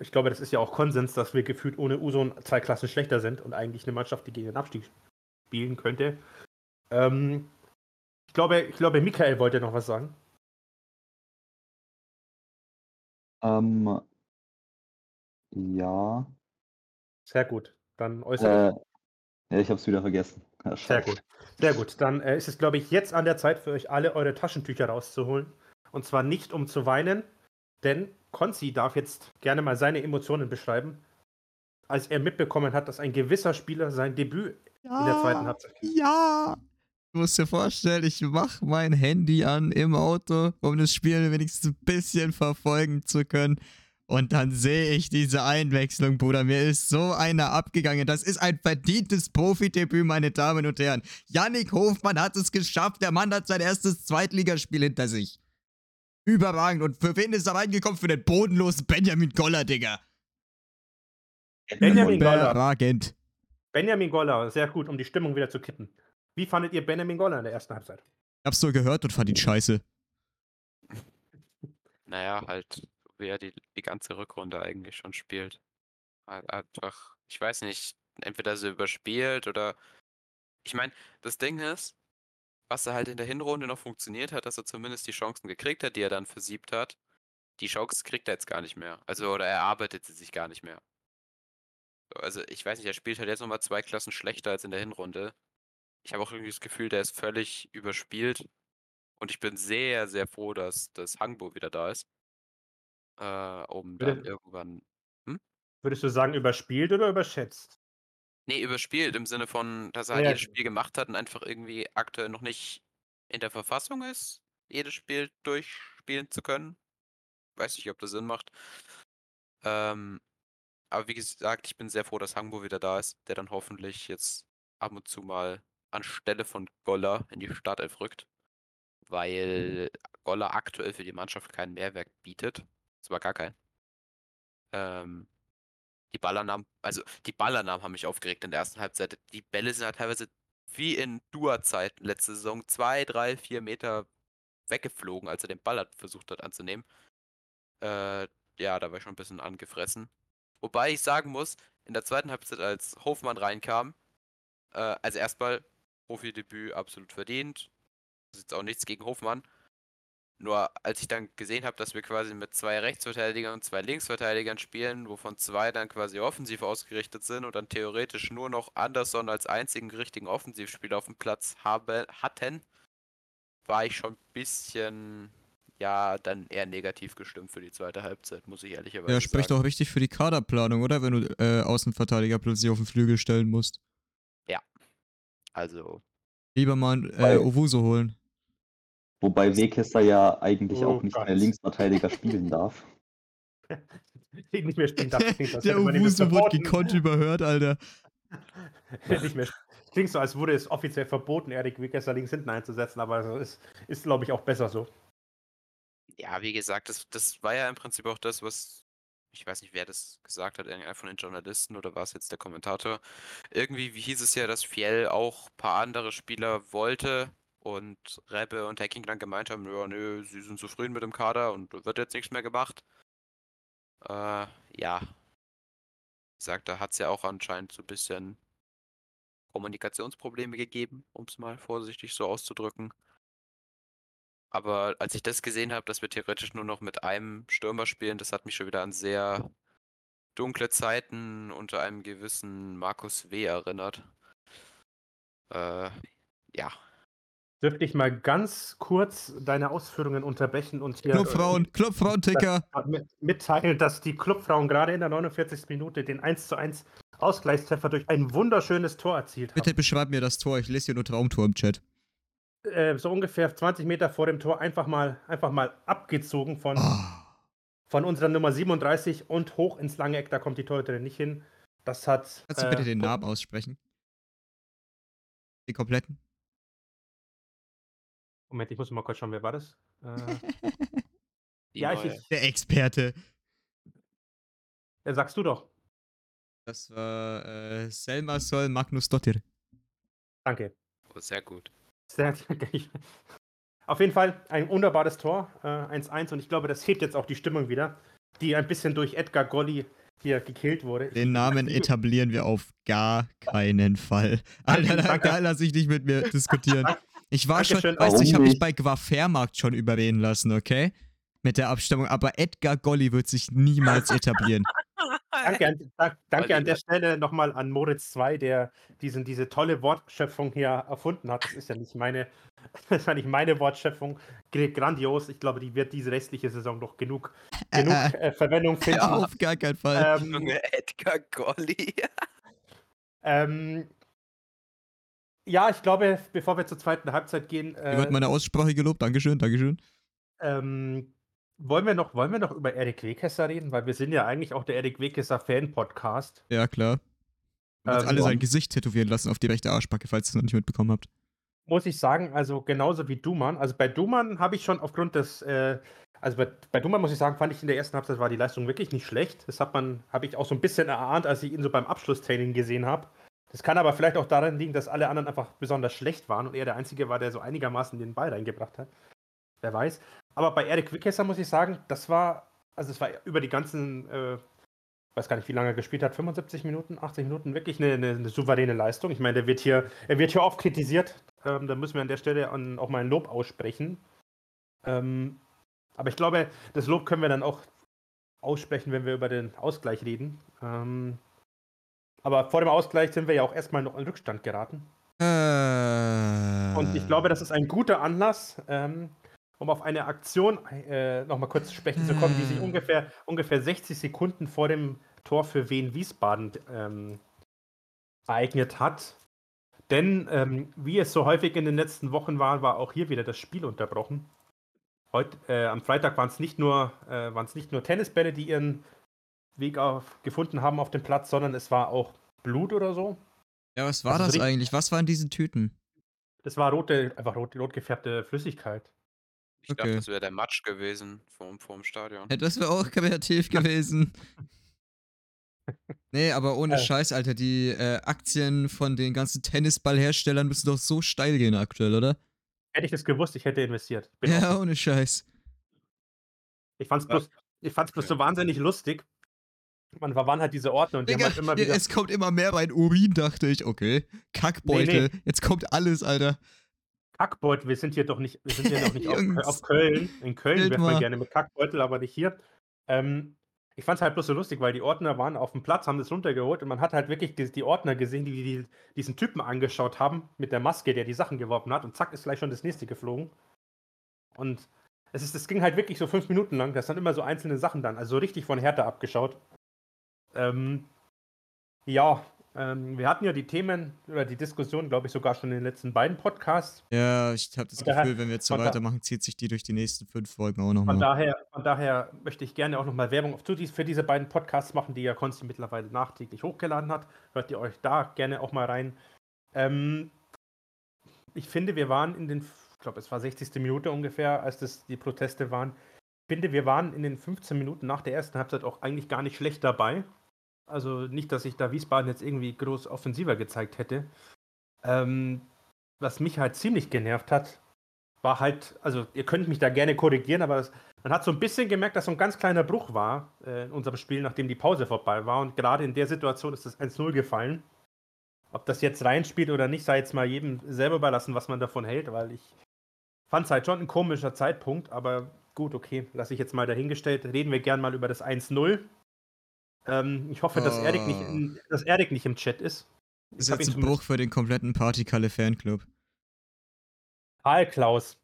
ich glaube, das ist ja auch Konsens, dass wir gefühlt ohne Usun zwei Klassen schlechter sind und eigentlich eine Mannschaft, die gegen den Abstieg spielen könnte. Ähm, ich, glaube, ich glaube, Michael wollte noch was sagen. Ähm, ja, Sehr gut. Dann äußere äh, ja, ich habe es wieder vergessen. Ja, Sehr gut. Sehr gut. Dann äh, ist es, glaube ich, jetzt an der Zeit für euch alle, eure Taschentücher rauszuholen. Und zwar nicht, um zu weinen, denn Konzi darf jetzt gerne mal seine Emotionen beschreiben, als er mitbekommen hat, dass ein gewisser Spieler sein Debüt in der zweiten Halbzeit. Ja. Musst dir vorstellen, ich mach mein Handy an im Auto, um das Spiel wenigstens ein bisschen verfolgen zu können. Und dann sehe ich diese Einwechslung, Bruder. Mir ist so einer abgegangen. Das ist ein verdientes Profidebüt, meine Damen und Herren. Yannick Hofmann hat es geschafft. Der Mann hat sein erstes Zweitligaspiel hinter sich. Überragend. Und für wen ist er reingekommen? Für den bodenlosen Benjamin Goller, Digga. Benjamin Goller. Benjamin Goller, sehr gut, um die Stimmung wieder zu kippen. Wie fandet ihr Benjamin Goller in der ersten Halbzeit? Hab's nur gehört und fand ihn scheiße. Naja, halt, wie er die, die ganze Rückrunde eigentlich schon spielt. Halt einfach, ich weiß nicht, entweder so überspielt oder. Ich meine, das Ding ist, was er halt in der Hinrunde noch funktioniert hat, dass er zumindest die Chancen gekriegt hat, die er dann versiebt hat. Die Chance kriegt er jetzt gar nicht mehr. Also, oder er arbeitet sie sich gar nicht mehr. So, Also, ich weiß nicht, er spielt halt jetzt nochmal zwei Klassen schlechter als in der Hinrunde. Ich habe auch irgendwie das Gefühl, der ist völlig überspielt. Und ich bin sehr, sehr froh, dass das Hangbo wieder da ist. Äh, um dann Würde- irgendwann. Würdest du sagen, überspielt oder überschätzt? Nee, überspielt im Sinne von, dass er halt ja. jedes Spiel gemacht hat und einfach irgendwie aktuell noch nicht in der Verfassung ist, jedes Spiel durchspielen zu können. Weiß nicht, ob das Sinn macht. Ähm, aber wie gesagt, ich bin sehr froh, dass Hangbo wieder da ist, der dann hoffentlich jetzt ab und zu mal anstelle von Goller in die Startelf rückt. Weil Goller aktuell für die Mannschaft keinen Mehrwert bietet. Zwar gar keinen. Ähm, die Ballernamen, also die Ballernamen haben mich aufgeregt in der ersten Halbzeit. Die Bälle sind halt teilweise wie in Dua-Zeiten letzte Saison zwei, drei, vier Meter weggeflogen, als er den Ball hat versucht hat anzunehmen. Äh, ja, da war ich schon ein bisschen angefressen. Wobei ich sagen muss, in der zweiten Halbzeit, als Hofmann reinkam, äh, also erstmal Profidebüt absolut verdient. Das ist jetzt auch nichts gegen Hofmann. Nur als ich dann gesehen habe, dass wir quasi mit zwei Rechtsverteidigern und zwei Linksverteidigern spielen, wovon zwei dann quasi offensiv ausgerichtet sind und dann theoretisch nur noch Anderson als einzigen richtigen Offensivspieler auf dem Platz habe, hatten, war ich schon ein bisschen, ja, dann eher negativ gestimmt für die zweite Halbzeit, muss ich ehrlicherweise Ja, sagen. spricht doch richtig für die Kaderplanung, oder? Wenn du äh, Außenverteidiger plötzlich auf den Flügel stellen musst. Also, Lieber mal äh, Owusu holen. Wobei Wekester ja eigentlich Oh auch nicht Gott. mehr Linksverteidiger spielen darf. nicht mehr spielen darf. Der Owusu wurde gekonnt überhört, Alter. nicht mehr. Klingt so, als wurde es offiziell verboten, Erik Wickersser links hinten einzusetzen, aber es ist, ist glaube ich, auch besser so. ja, wie gesagt, das, das war ja im Prinzip auch das, was, ich weiß nicht, wer das gesagt hat, irgendeiner von den Journalisten oder war es jetzt der Kommentator. Irgendwie wie hieß es ja, dass Fiel auch ein paar andere Spieler wollte und Rebbe und Hacking dann gemeint haben, ja, nö, sie sind zufrieden mit dem Kader und wird jetzt nichts mehr gemacht. Äh, ja. Wie gesagt, da hat es ja auch anscheinend so ein bisschen Kommunikationsprobleme gegeben, um es mal vorsichtig so auszudrücken. Aber als ich das gesehen habe, dass wir theoretisch nur noch mit einem Stürmer spielen, das hat mich schon wieder an sehr dunkle Zeiten unter einem gewissen Markus W. erinnert. Äh, ja. Dürfte ich mal ganz kurz deine Ausführungen unterbrechen und hier Clubfrauen, Clubfrauen-Ticker. äh, mit- mitteilen, dass die Clubfrauen gerade in der 49. Minute den 1 zu 1 Ausgleichstreffer durch ein wunderschönes Tor erzielt Bitte haben. beschreib mir das Tor. Ich lese hier nur Traumtor im Chat. Äh, so ungefähr 20 Meter vor dem Tor einfach mal, einfach mal abgezogen von, Ah. von unserer Nummer 37 und hoch ins lange Eck. Da kommt die Torhüterin nicht hin. Das hat. Kannst du bitte äh, den Namen aussprechen? Den kompletten? Moment, ich muss mal kurz schauen, wer war das? Äh, ja, ich, ich, Der Experte. äh, sagst du doch. Das war äh, Selma Sol Magnus Dottir. Danke. Oh, sehr gut. Sehr, Auf jeden Fall ein wunderbares Tor, äh, 1-1 und ich glaube, das hebt jetzt auch die Stimmung wieder, die ein bisschen durch Edgar Golli hier gekillt wurde. Den Namen etablieren wir auf gar keinen Fall. Alter, da, da lass ich nicht mit mir diskutieren. Ich war schon, Dankeschön. weißt du, ich habe mich bei Quafermarkt schon überreden lassen, okay? Mit der Abstimmung, aber Edgar Golli wird sich niemals etablieren. Danke, an, da, danke an der Stelle nochmal an Moritz 2, der diesen, diese tolle Wortschöpfung hier erfunden hat. Das ist ja nicht meine, das ja nicht meine Wortschöpfung. Gr- Grandios. Ich glaube, die wird diese restliche Saison noch genug, genug Äh, äh, Verwendung finden. Ja, auf gar keinen Fall. Ähm, Junge, Edgar Golli. ähm, ja, ich glaube, bevor wir zur zweiten Halbzeit gehen, äh, meine Aussprache gelobt. Dankeschön, Dankeschön. ähm, wollen, wir noch, wollen wir noch über Erik Wekesser reden? Weil wir sind ja eigentlich auch der Erik Wekesser Fan-Podcast. Ja, klar. Wir Ähm, alle sein Gesicht tätowieren lassen auf die rechte Arschbacke, falls ihr es noch nicht mitbekommen habt. muss ich sagen, also genauso wie Duman. Also bei Duman habe ich schon aufgrund des, äh, also bei, bei Duman muss ich sagen, fand ich in der ersten Halbzeit war die Leistung wirklich nicht schlecht. Das hat man, habe ich auch so ein bisschen erahnt, als ich ihn so beim Abschlusstraining gesehen habe. Das kann aber vielleicht auch daran liegen, dass alle anderen einfach besonders schlecht waren und er der Einzige war, der so einigermaßen den Ball reingebracht hat. Wer weiß. Aber bei Erik Wickesser muss ich sagen, das war, also es war über die ganzen, äh, weiß gar nicht, wie lange er gespielt hat, 75 Minuten, 80 Minuten, wirklich eine, eine, eine souveräne Leistung. Ich meine, der wird hier, er wird hier oft kritisiert. Ähm, da müssen wir an der Stelle an, auch mal ein Lob aussprechen. Ähm, aber ich glaube, das Lob können wir dann auch aussprechen, wenn wir über den Ausgleich reden. Ähm, aber vor dem Ausgleich sind wir ja auch erstmal noch in Rückstand geraten. Äh, Und ich glaube, das ist ein guter Anlass, ähm, um auf eine Aktion äh, nochmal kurz zu sprechen zu kommen, die sich Äh. ungefähr, ungefähr 60 Sekunden vor dem Tor für Wien Wiesbaden ähm, ereignet hat. Denn ähm, wie es so häufig in den letzten Wochen war, war auch hier wieder das Spiel unterbrochen. Heute, äh, am Freitag waren es nicht, nur, äh, nicht nur Tennisbälle, die ihren Weg auf, gefunden haben auf dem Platz, sondern es war auch Blut oder so. Ja, was war Also so das richtig- eigentlich? Was war in diesen Tüten? Das war rote, einfach rot, rot gefärbte Flüssigkeit. Ich dachte, Okay. das wäre der Matsch gewesen vorm, vorm Stadion. Ja, das wäre auch kreativ gewesen. Nee, aber ohne Äh. Scheiß, Alter, die äh, Aktien von den ganzen Tennisballherstellern müssen doch so steil gehen aktuell, oder? Hätte ich das gewusst, ich hätte investiert. Bin Ja, offen. ohne Scheiß. Ich fand's Ja. bloß, ich fand's bloß so wahnsinnig lustig. Man waren halt diese Ordner und die Digga, haben halt immer ja, wieder. es kommt immer mehr rein. Urin, dachte ich. Okay. Kackbeutel. Jetzt kommt alles, Alter. Kackbeutel, wir sind hier doch nicht, wir sind hier noch nicht auf, auf Köln. In Köln wäre man gerne mit Kackbeutel, aber nicht hier. Ähm, ich fand es halt bloß so lustig, weil die Ordner waren auf dem Platz, haben das runtergeholt und man hat halt wirklich die, die Ordner gesehen, die, die diesen Typen angeschaut haben mit der Maske, der die Sachen geworfen hat und zack ist gleich schon das nächste geflogen. Und es ist, das ging halt wirklich so fünf Minuten lang, das sind immer so einzelne Sachen dann, also richtig von Härte abgeschaut. Ähm, ja, ähm, wir hatten ja die Themen oder die Diskussion, glaube ich, sogar schon in den letzten beiden Podcasts. Ja, ich habe das Von daher- Gefühl, wenn wir jetzt so von weitermachen, zieht sich die durch die nächsten fünf Folgen auch Von nochmal. daher, von daher möchte ich gerne auch nochmal Werbung für diese beiden Podcasts machen, die ja Konsti mittlerweile nachträglich hochgeladen hat. Hört ihr euch da gerne auch mal rein. Ähm, ich finde, wir waren in den, ich glaube, es war 60. Minute ungefähr, als das die Proteste waren. Ich finde, wir waren in den 15 Minuten nach der ersten Halbzeit auch eigentlich gar nicht schlecht dabei. Also nicht, dass ich da Wiesbaden jetzt irgendwie groß offensiver gezeigt hätte. Ähm, was mich halt ziemlich genervt hat, war halt, also ihr könnt mich da gerne korrigieren, aber es, man hat so ein bisschen gemerkt, dass so ein ganz kleiner Bruch war äh, in unserem Spiel, nachdem die Pause vorbei war. Und gerade in der Situation ist das 1-0 gefallen. Ob das jetzt reinspielt oder nicht, sei jetzt mal jedem selber überlassen, was man davon hält, weil ich fand es halt schon ein komischer Zeitpunkt, aber gut, okay, lasse ich jetzt mal dahingestellt. Reden wir gern mal über das 1-0. Ähm, ich hoffe, dass, Erik nicht, in, dass Erik nicht im Chat ist. Das ist jetzt ein Bruch für den kompletten Partykalle-Fanclub. Karl Klaus,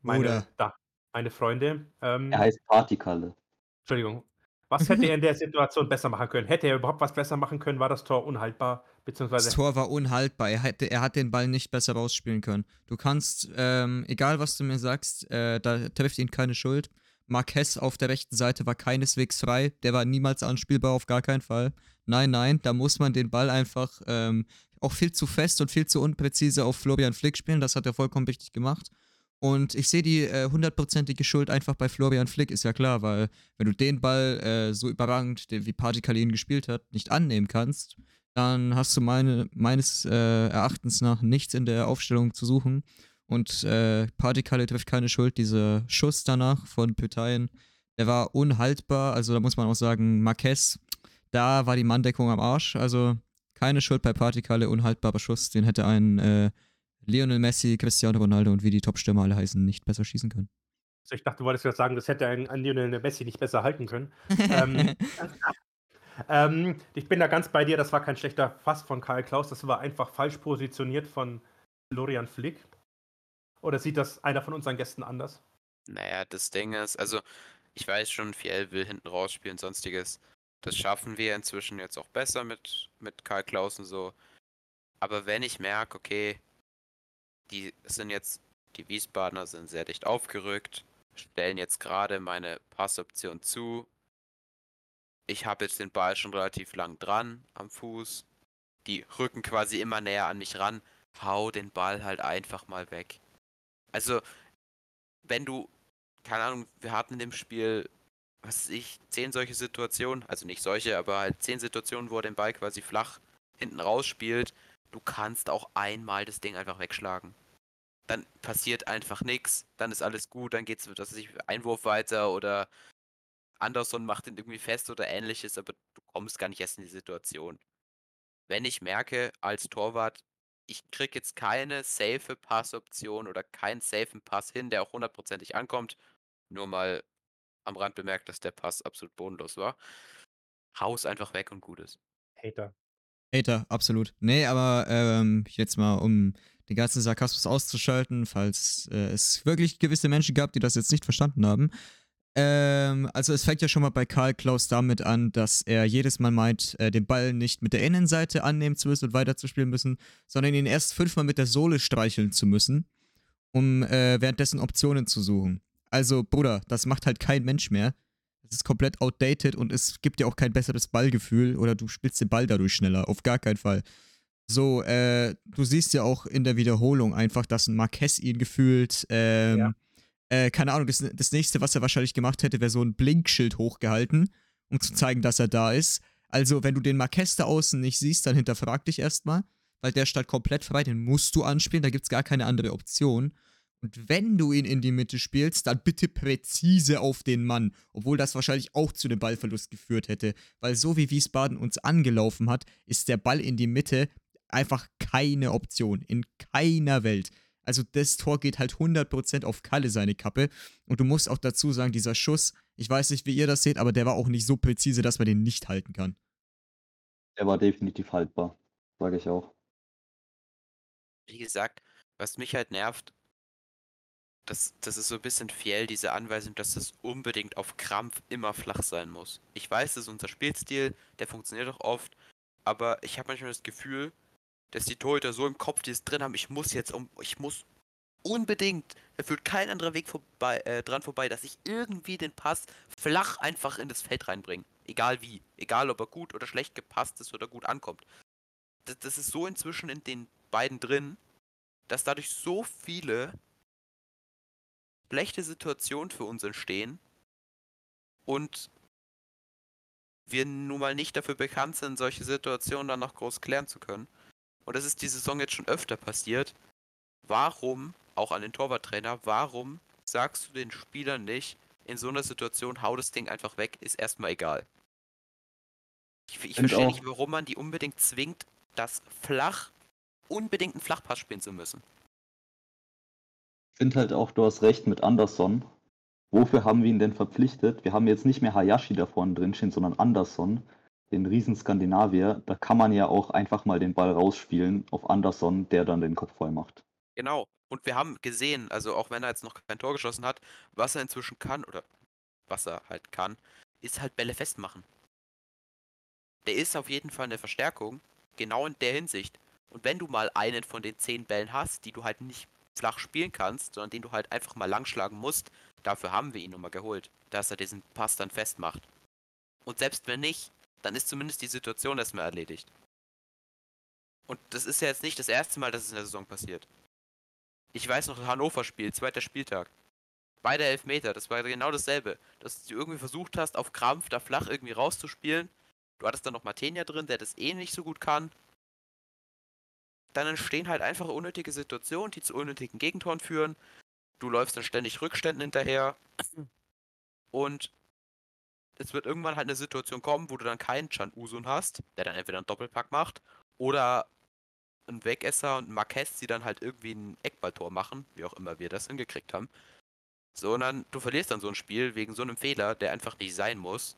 meine, da, meine Freunde. Ähm, Er heißt Partykalle. Entschuldigung. Was hätte er in der Situation besser machen können? Hätte er überhaupt was besser machen können? War das Tor unhaltbar? Das Beziehungsweise Tor war unhaltbar. Er, hätte, er hat den Ball nicht besser rausspielen können. Du kannst, ähm, egal was du mir sagst, äh, da trifft ihn keine Schuld. Marquez auf der rechten Seite war keineswegs frei. Der war niemals anspielbar, auf gar keinen Fall. Nein, nein, da muss man den Ball einfach ähm, auch viel zu fest und viel zu unpräzise auf Florian Flick spielen. Das hat er vollkommen richtig gemacht. Und ich sehe die äh, hundertprozentige Schuld einfach bei Florian Flick, ist ja klar, weil wenn du den Ball äh, so überragend, den- wie Partikal ihn gespielt hat, nicht annehmen kannst, dann hast du meine, meines äh, Erachtens nach nichts in der Aufstellung zu suchen. Und äh, Partikalle trifft keine Schuld. Dieser Schuss danach von Pythaien, der war unhaltbar. Also da muss man auch sagen, Marquez, da war die Manndeckung am Arsch. Also keine Schuld bei Partikalle, unhaltbarer Schuss. Den hätte ein äh, Lionel Messi, Cristiano Ronaldo und wie die Topstürmer alle heißen, nicht besser schießen können. Also ich dachte, du wolltest gerade sagen, das hätte ein, ein Lionel Messi nicht besser halten können. ähm, ähm, ich bin da ganz bei dir, das war kein schlechter Pass von Karl Klaus, das war einfach falsch positioniert von Florian Flick. Oder sieht das einer von unseren Gästen anders? Naja, das Ding ist, also ich weiß schon, Fiel will hinten rausspielen, sonstiges. Das schaffen wir inzwischen jetzt auch besser mit, mit Karl Klaus und so. Aber wenn ich merke, okay, die sind jetzt, die Wiesbadener sind sehr dicht aufgerückt, stellen jetzt gerade meine Passoption zu. Ich habe jetzt den Ball schon relativ lang dran am Fuß. Die rücken quasi immer näher an mich ran. Hau den Ball halt einfach mal weg. Also, wenn du, keine Ahnung, wir hatten in dem Spiel, was weiß ich, zehn solche Situationen, also nicht solche, aber halt zehn Situationen, wo er den Ball quasi flach hinten rausspielt. Du kannst auch einmal das Ding einfach wegschlagen. Dann passiert einfach nichts, dann ist alles gut, dann geht's, was weiß ich, Einwurf weiter oder Anderson macht ihn irgendwie fest oder ähnliches, aber du kommst gar nicht erst in die Situation. Wenn ich merke, als Torwart, ich krieg jetzt keine safe Passoption oder keinen safen Pass hin, der auch hundertprozentig ankommt, nur mal am Rand bemerkt, dass der Pass absolut bodenlos war. Haus einfach weg und gut ist. Hater. Hater, absolut. Nee, aber ähm, jetzt mal, um den ganzen Sarkasmus auszuschalten, falls äh, es wirklich gewisse Menschen gab, die das jetzt nicht verstanden haben. Ähm, also es fängt ja schon mal bei Karl Klaus damit an, dass er jedes Mal meint, äh, den Ball nicht mit der Innenseite annehmen zu müssen und weiterzuspielen müssen, sondern ihn erst fünfmal mit der Sohle streicheln zu müssen, um äh, währenddessen Optionen zu suchen. Also, Bruder, das macht halt kein Mensch mehr. Das ist komplett outdated und es gibt dir auch kein besseres Ballgefühl oder du spielst den Ball dadurch schneller. Auf gar keinen Fall. So, äh, du siehst ja auch in der Wiederholung einfach, dass ein Marquez ihn gefühlt, ähm, Ja. Äh, keine Ahnung, das, das nächste, was er wahrscheinlich gemacht hätte, wäre so ein Blinkschild hochgehalten, um zu zeigen, dass er da ist. Also, wenn du den Marquez da außen nicht siehst, dann hinterfrag dich erstmal, weil der steht komplett frei, den musst du anspielen, da gibt's gar keine andere Option. Und wenn du ihn in die Mitte spielst, dann bitte präzise auf den Mann. Obwohl das wahrscheinlich auch zu einem Ballverlust geführt hätte. Weil so wie Wiesbaden uns angelaufen hat, ist der Ball in die Mitte einfach keine Option. In keiner Welt. Also das Tor geht halt 100% auf Kalle seine Kappe. Und du musst auch dazu sagen, dieser Schuss, ich weiß nicht, wie ihr das seht, aber der war auch nicht so präzise, dass man den nicht halten kann. Der war definitiv haltbar, sage ich auch. Wie gesagt, was mich halt nervt, das, das ist so ein bisschen fiel, diese Anweisung, dass das unbedingt auf Krampf immer flach sein muss. Ich weiß, das ist unser Spielstil, der funktioniert auch oft, aber ich habe manchmal das Gefühl, dass die Torhüter so im Kopf dieses drin haben, ich muss jetzt um, ich muss unbedingt, da führt kein anderer Weg vorbei, äh, dran vorbei, dass ich irgendwie den Pass flach einfach in das Feld reinbringe. Egal wie. Egal ob er gut oder schlecht gepasst ist oder gut ankommt. Das, das ist so inzwischen in den beiden drin, dass dadurch so viele schlechte Situationen für uns entstehen und wir nun mal nicht dafür bekannt sind, solche Situationen dann noch groß klären zu können. Und das ist die Saison jetzt schon öfter passiert. Warum, auch an den Torwarttrainer, warum sagst du den Spielern nicht, in so einer Situation hau das Ding einfach weg, ist erstmal egal. Ich, ich verstehe nicht, warum man die unbedingt zwingt, das flach, unbedingt einen Flachpass spielen zu müssen. Ich finde halt auch, du hast recht mit Anderson. Wofür haben wir ihn denn verpflichtet? Wir haben jetzt nicht mehr Hayashi da vorne drin stehen, sondern Anderson, den riesen Skandinavier. Da kann man ja auch einfach mal den Ball rausspielen auf Anderson, der dann den Kopf voll macht. Genau. Und wir haben gesehen, also auch wenn er jetzt noch kein Tor geschossen hat, was er inzwischen kann, oder was er halt kann, ist halt Bälle festmachen. Der ist auf jeden Fall eine Verstärkung, genau in der Hinsicht. Und wenn du mal einen von den zehn Bällen hast, die du halt nicht flach spielen kannst, sondern den du halt einfach mal langschlagen musst, dafür haben wir ihn nun mal geholt, dass er diesen Pass dann festmacht. Und selbst wenn nicht, dann ist zumindest die Situation erstmal erledigt. Und das ist ja jetzt nicht das erste Mal, dass es in der Saison passiert. Ich weiß noch, Hannover-Spiel, zweiter Spieltag. Beide Elfmeter, das war genau dasselbe. Dass du irgendwie versucht hast, auf Krampf da flach irgendwie rauszuspielen. Du hattest dann noch Martenia drin, der das eh nicht so gut kann dann entstehen halt einfach unnötige Situationen, die zu unnötigen Gegentoren führen. Du läufst dann ständig Rückständen hinterher. Und es wird irgendwann halt eine Situation kommen, wo du dann keinen Chan Usun hast, der dann entweder einen Doppelpack macht, oder ein Wegesser und ein Marquez, die dann halt irgendwie ein Eckballtor machen, wie auch immer wir das hingekriegt haben. Sondern du verlierst dann so ein Spiel wegen so einem Fehler, der einfach nicht sein muss,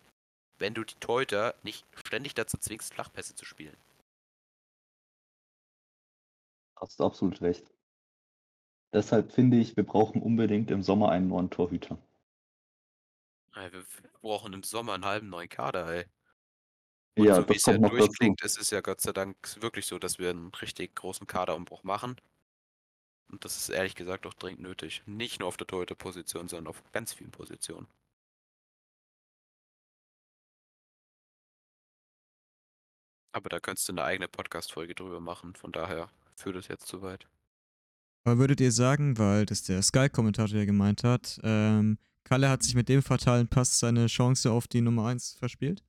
wenn du die Torhüter nicht ständig dazu zwingst, Flachpässe zu spielen. Hast du absolut recht. Deshalb finde ich, wir brauchen unbedingt im Sommer einen neuen Torhüter. Wir brauchen im Sommer einen halben neuen Kader, ey. Und ja, so wie es ja durchklingt, ist es ja Gott sei Dank wirklich so, dass wir einen richtig großen Kaderumbruch machen. Und das ist ehrlich gesagt auch dringend nötig. Nicht nur auf der Torhüter-Position, sondern auf ganz vielen Positionen. Aber da könntest du eine eigene Podcast-Folge drüber machen, von daher führt es jetzt zu weit. Aber würdet ihr sagen, weil das der Sky-Kommentator ja gemeint hat, ähm, Kalle hat sich mit dem fatalen Pass seine Chance auf die Nummer 1 verspielt?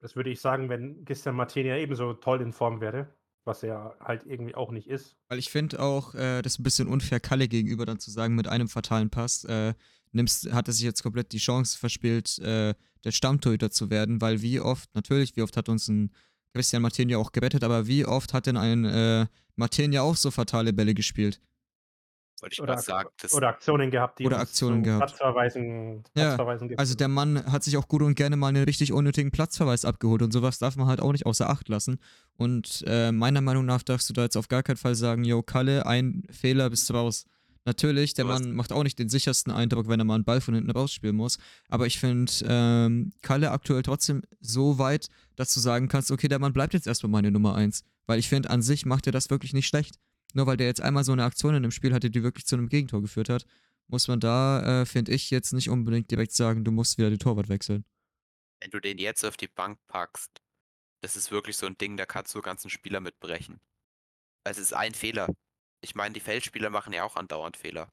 Das würde ich sagen, wenn Christian Martenia ebenso toll in Form wäre, was er halt irgendwie auch nicht ist. Weil ich finde auch, äh, das ist ein bisschen unfair Kalle gegenüber dann zu sagen, mit einem fatalen Pass äh, nimmst, hat er sich jetzt komplett die Chance verspielt, äh, der Stammtorhüter zu werden, weil wie oft, natürlich, wie oft hat uns ein Christian Martin ja auch gerettet, aber wie oft hat denn ein äh, Martin ja auch so fatale Bälle gespielt? Wollte ich oder, sagen, oder Aktionen gehabt, die oder Aktionen gehabt. Platzverweisen, Platzverweisen ja, Also der Mann hat sich auch gut und gerne mal einen richtig unnötigen Platzverweis abgeholt und sowas darf man halt auch nicht außer Acht lassen. Und äh, meiner Meinung nach darfst du da jetzt auf gar keinen Fall sagen, yo, Kalle, ein Fehler, bist du raus. Natürlich, der Mann macht auch nicht den sichersten Eindruck, wenn er mal einen Ball von hinten rausspielen muss. Aber ich finde ähm, Kalle aktuell trotzdem so weit, dass du sagen kannst, okay, der Mann bleibt jetzt erstmal meine Nummer 1. Weil ich finde, an sich macht er das wirklich nicht schlecht. Nur weil der jetzt einmal so eine Aktion in dem Spiel hatte, die wirklich zu einem Gegentor geführt hat, muss man da, äh, finde ich, jetzt nicht unbedingt direkt sagen, du musst wieder die Torwart wechseln. Wenn du den jetzt auf die Bank packst, das ist wirklich so ein Ding, da kannst du ganzen Spieler mitbrechen. Also es ist ein Fehler. Ich meine, die Feldspieler machen ja auch andauernd Fehler.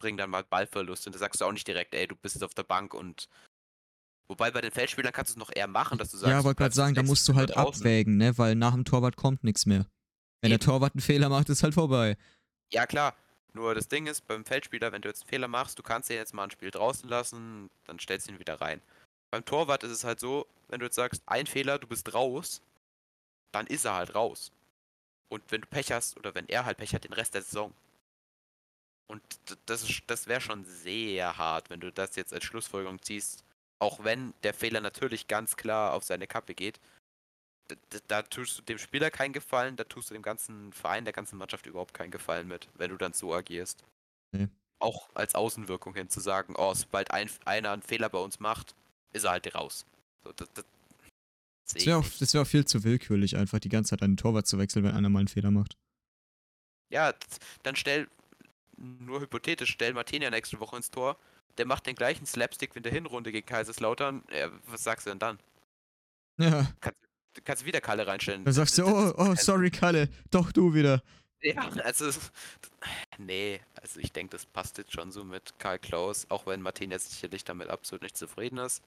Bringen dann mal Ballverlust und da sagst du auch nicht direkt, ey, du bist jetzt auf der Bank und. Wobei bei den Feldspielern kannst du es noch eher machen, dass du sagst. Ja, wollte gerade sagen, da musst du halt abwägen, ne? Weil nach dem Torwart kommt nichts mehr. Wenn der Torwart einen Fehler macht, ist halt vorbei. Ja, klar. Nur das Ding ist, beim Feldspieler, wenn du jetzt einen Fehler machst, du kannst ihn jetzt mal ein Spiel draußen lassen, dann stellst du ihn wieder rein. Beim Torwart ist es halt so, wenn du jetzt sagst, ein Fehler, du bist raus, dann ist er halt raus. Und wenn du Pech hast, oder wenn er halt Pech hat, den Rest der Saison. Und das, ist- das wäre schon sehr hart, wenn du das jetzt als Schlussfolgerung ziehst. Auch wenn der Fehler natürlich ganz klar auf seine Kappe geht. D- d- Da tust du dem Spieler keinen Gefallen, da tust du dem ganzen Verein, der ganzen Mannschaft überhaupt keinen Gefallen mit, wenn du dann so agierst. Nee. Auch als Außenwirkung hin zu sagen, oh, sobald ein, einer einen Fehler bei uns macht, ist er halt raus. So, das, das, Das wäre auch, wär auch viel zu willkürlich, einfach die ganze Zeit einen Torwart zu wechseln, wenn einer mal einen Fehler macht. Ja, dann stell, nur hypothetisch, stell Martinia nächste Woche ins Tor. Der macht den gleichen Slapstick wie in der Hinrunde gegen Kaiserslautern. Ja, was sagst du denn dann? Ja, Du kannst wieder Kalle reinstellen. dann sagst du, oh, oh, sorry, Kalle, doch du wieder. Ja, also. Nee, also ich denke, das passt jetzt schon so mit Karl Klaus, auch wenn Martinia sicherlich damit absolut nicht zufrieden ist.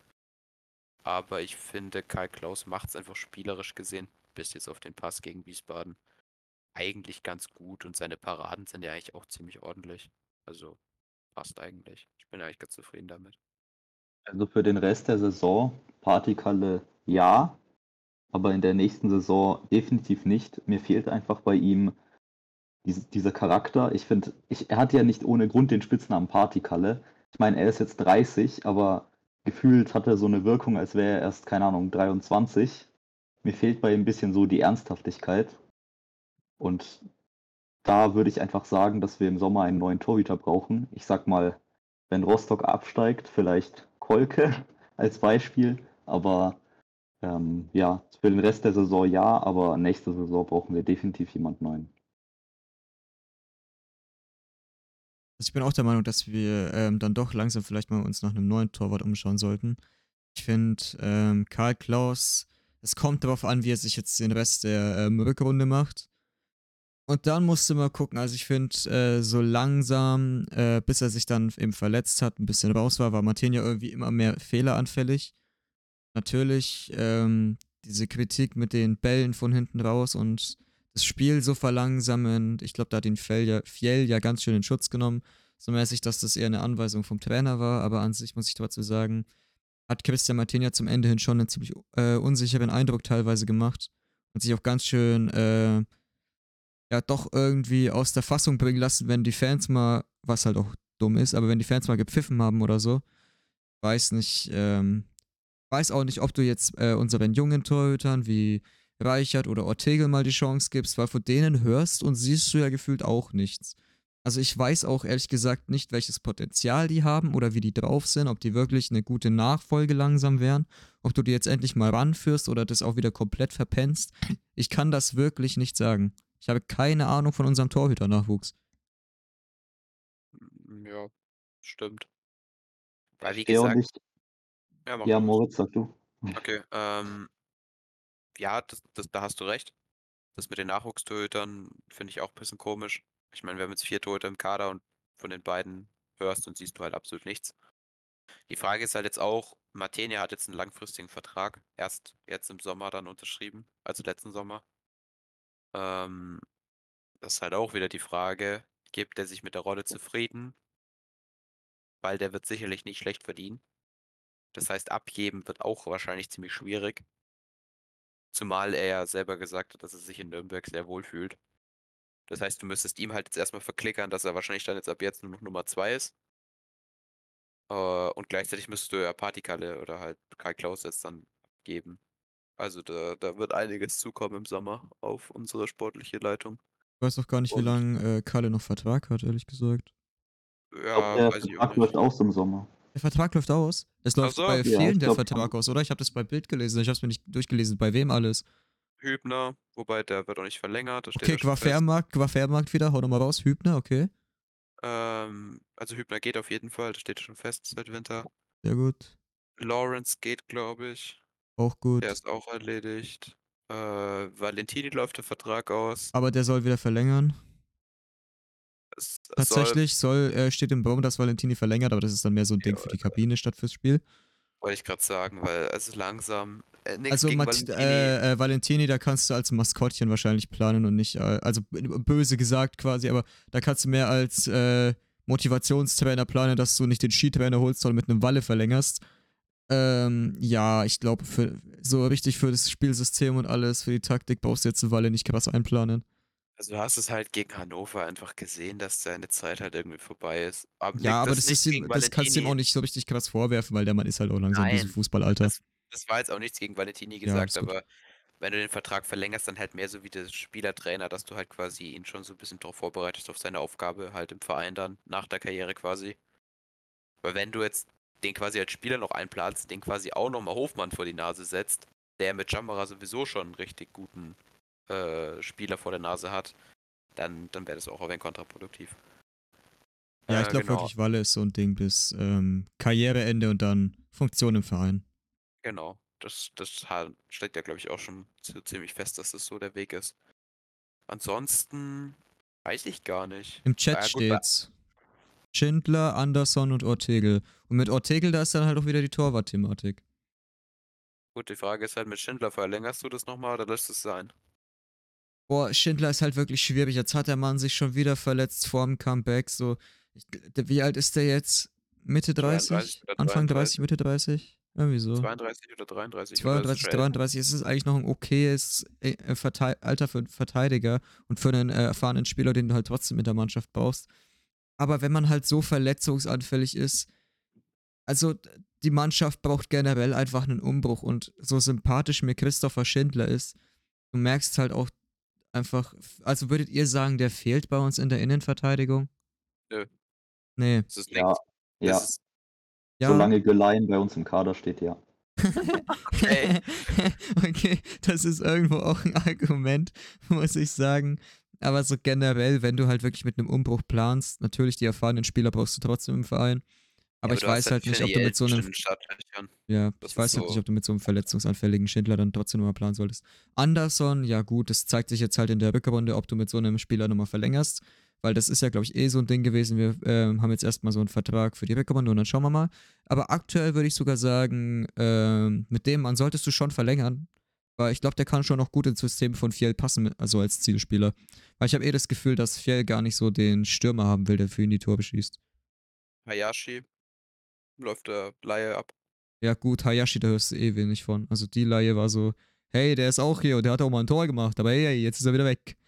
Aber ich finde, Karl Klaus macht es einfach spielerisch gesehen, bis jetzt auf den Pass gegen Wiesbaden, eigentlich ganz gut und seine Paraden sind ja eigentlich auch ziemlich ordentlich. Also passt eigentlich. Ich bin eigentlich ganz zufrieden damit. Also für den Rest der Saison, Partykalle ja, aber in der nächsten Saison definitiv nicht. Mir fehlt einfach bei ihm diese, dieser Charakter. Ich finde, er hat ja nicht ohne Grund den Spitznamen Partykalle. Ich meine, er ist jetzt 30, aber gefühlt hat er so eine Wirkung, als wäre er erst, keine Ahnung, 23. Mir fehlt bei ihm ein bisschen so die Ernsthaftigkeit. Und da würde ich einfach sagen, dass wir im Sommer einen neuen Torhüter brauchen. Ich sag mal, wenn Rostock absteigt, vielleicht Kolke als Beispiel. Aber ähm, ja, für den Rest der Saison ja, aber nächste Saison brauchen wir definitiv jemand neuen. Also ich bin auch der Meinung, dass wir ähm, dann doch langsam vielleicht mal uns nach einem neuen Torwart umschauen sollten. Ich finde, ähm, Karl Klaus, es kommt darauf an, wie er sich jetzt den Rest der ähm, Rückrunde macht. Und dann musst du mal gucken, also ich finde, äh, so langsam, äh, bis er sich dann eben verletzt hat, ein bisschen raus war, war Martin ja irgendwie immer mehr fehleranfällig. Natürlich, ähm, diese Kritik mit den Bällen von hinten raus und das Spiel so verlangsamen. Ich glaube, da hat ihn Fjell ja, Fjell ja ganz schön in Schutz genommen. So mäßig, dass das eher eine Anweisung vom Trainer war, aber an sich muss ich dazu sagen, hat Christian Martin ja zum Ende hin schon einen ziemlich äh, unsicheren Eindruck teilweise gemacht und sich auch ganz schön, äh, ja, doch irgendwie aus der Fassung bringen lassen, wenn die Fans mal, was halt auch dumm ist, aber wenn die Fans mal gepfiffen haben oder so, weiß nicht, ähm, weiß auch nicht, ob du jetzt äh, unseren jungen Torhütern wie Reichert oder Ortegel mal die Chance gibst, weil von denen hörst und siehst du ja gefühlt auch nichts. Also ich weiß auch ehrlich gesagt nicht, welches Potenzial die haben oder wie die drauf sind, ob die wirklich eine gute Nachfolge langsam wären, ob du die jetzt endlich mal ranführst oder das auch wieder komplett verpennst. Ich kann das wirklich nicht sagen. Ich habe keine Ahnung von unserem Torhüter-Nachwuchs. Ja, stimmt. Weil wie gesagt, ich, ja, mach ja, mal. Moritz, sag du. Okay, ähm, ja, das, das, da hast du recht. Das mit den Nachwuchstorhütern finde ich auch ein bisschen komisch. Ich meine, wir haben jetzt vier Torhüter im Kader und von den beiden hörst und siehst du halt absolut nichts. Die Frage ist halt jetzt auch, Martenia hat jetzt einen langfristigen Vertrag, erst jetzt im Sommer dann unterschrieben, also letzten Sommer. Ähm, das ist halt auch wieder die Frage, gibt er sich mit der Rolle zufrieden? Weil der wird sicherlich nicht schlecht verdienen. Das heißt, abgeben wird auch wahrscheinlich ziemlich schwierig. Zumal er ja selber gesagt hat, dass er sich in Nürnberg sehr wohl fühlt. Das heißt, du müsstest ihm halt jetzt erstmal verklickern, dass er wahrscheinlich dann jetzt ab jetzt nur noch Nummer 2 ist. Äh, und gleichzeitig müsstest du ja Partikalle oder halt Karl Klaus jetzt dann geben. Also da, da wird einiges zukommen im Sommer auf unsere sportliche Leitung. Ich weiß auch gar nicht, wie Und- lange äh, Kalle noch Vertrag hat, ehrlich gesagt. Ich Ja, glaube, der weiß ich auch Vertrag läuft nicht. aus im Sommer. Der Vertrag läuft aus. Es läuft so. bei Ja, vielen der glaub Vertrag aus, oder? Ich habe das bei Bild gelesen. Ich habe es mir nicht durchgelesen. Bei wem alles? Hübner, wobei der wird auch nicht verlängert. Okay. Quafermarkt, Quafermarkt wieder. Hau nochmal raus. Hübner, okay. Ähm, also Hübner geht auf jeden Fall, das steht schon fest seit Winter. Sehr gut. Lawrence geht, glaube ich. Auch gut. Der ist auch erledigt. Äh, Valentini läuft der Vertrag aus. Aber der soll wieder verlängern. Tatsächlich soll, äh, steht im Baum, dass Valentini verlängert, aber das ist dann mehr so ein Ding Ja, für die Kabine statt fürs Spiel. Soll, wollte ich gerade sagen, weil es ist langsam. Äh, Also Valentini. äh, äh, Valentini, da kannst du als Maskottchen wahrscheinlich planen und nicht, äh, also böse gesagt quasi, aber da kannst du mehr als äh, Motivationstrainer planen, dass du nicht den Skitrainer holst, sondern mit einem Walle verlängerst. Ähm, ja, ich glaube, so richtig für das Spielsystem und alles, für die Taktik brauchst du jetzt eine Walle nicht krass einplanen. Also du hast es halt gegen Hannover einfach gesehen, dass seine Zeit halt irgendwie vorbei ist. Aber Ja, aber das, ist ihm, das kannst du ihm auch nicht so richtig krass vorwerfen, weil der Mann ist halt auch langsam in diesem Nein, Fußballalter. Das, das war jetzt auch nichts gegen Valentini Ja, gesagt, gut. aber wenn du den Vertrag verlängerst, dann halt mehr so wie der Spielertrainer, dass du halt quasi ihn schon so ein bisschen darauf vorbereitest, auf seine Aufgabe halt im Verein dann, nach der Karriere quasi. Weil wenn du jetzt den quasi als Spieler noch einplanst, den quasi auch nochmal Hofmann vor die Nase setzt, der mit Jamara sowieso schon einen richtig guten äh, Spieler vor der Nase hat, dann, dann wäre das auch ein kontraproduktiv. Ja, ich Äh, glaube genau. wirklich, Walle ist so ein Ding bis ähm, Karriereende und dann Funktion im Verein. Genau, das, das steht ja, glaube ich, auch schon ziemlich fest, dass das so der Weg ist. Ansonsten weiß ich gar nicht. Im Chat Ja, gut, steht's. Schindler, Anderson und Ortegel. Und mit Ortegel, da ist dann halt auch wieder die Torwart-Thematik. Gut, die Frage ist halt mit Schindler, verlängerst du das nochmal oder lässt es sein? Boah, Schindler ist halt wirklich schwierig. Jetzt hat der Mann sich schon wieder verletzt vor dem Comeback. So, wie alt ist der jetzt? Mitte 30? 32 oder Anfang 30, 33. Mitte 30? Irgendwie so. 32 oder 33? oder ist es 32, schon älter? 33 ist es eigentlich noch ein okayes äh, äh, Alter für einen Verteidiger und für einen äh, erfahrenen Spieler, den du halt trotzdem in der Mannschaft brauchst. Aber wenn man halt so verletzungsanfällig ist, also die Mannschaft braucht generell einfach einen Umbruch und so sympathisch mir Christopher Schindler ist, du merkst halt auch einfach, also würdet ihr sagen, der fehlt bei uns in der Innenverteidigung? Nö. Nee. Das ist Ja, ja. Ist, Ja. Solange Geleien bei uns im Kader steht, ja. Okay. okay, das ist irgendwo auch ein Argument, muss ich sagen. Aber so generell, wenn du halt wirklich mit einem Umbruch planst, natürlich die erfahrenen Spieler brauchst du trotzdem im Verein. Aber ja, ich weiß halt nicht, ob du mit so einem, ja, das ich weiß halt nicht, so- ob du mit so einem verletzungsanfälligen Schindler dann trotzdem nochmal planen solltest. Anderson, ja gut, das zeigt sich jetzt halt in der Rückrunde, ob du mit so einem Spieler nochmal verlängerst. Weil das ist ja, glaube ich, eh so ein Ding gewesen. Wir ähm, haben jetzt erstmal so einen Vertrag für die Rückrunde und dann schauen wir mal. Aber aktuell würde ich sogar sagen, ähm, mit dem Mann solltest du schon verlängern. Weil ich glaube, der kann schon noch gut ins System von Fjell passen, also als Zielspieler. Weil ich habe eh das Gefühl, dass Fjell gar nicht so den Stürmer haben will, der für ihn die Tore beschießt. Hayashi läuft der Laie ab. Ja, gut, Hayashi, da hörst du eh wenig von. Also die Laie war so, hey, der ist auch hier und der hat auch mal ein Tor gemacht, aber hey, jetzt ist er wieder weg.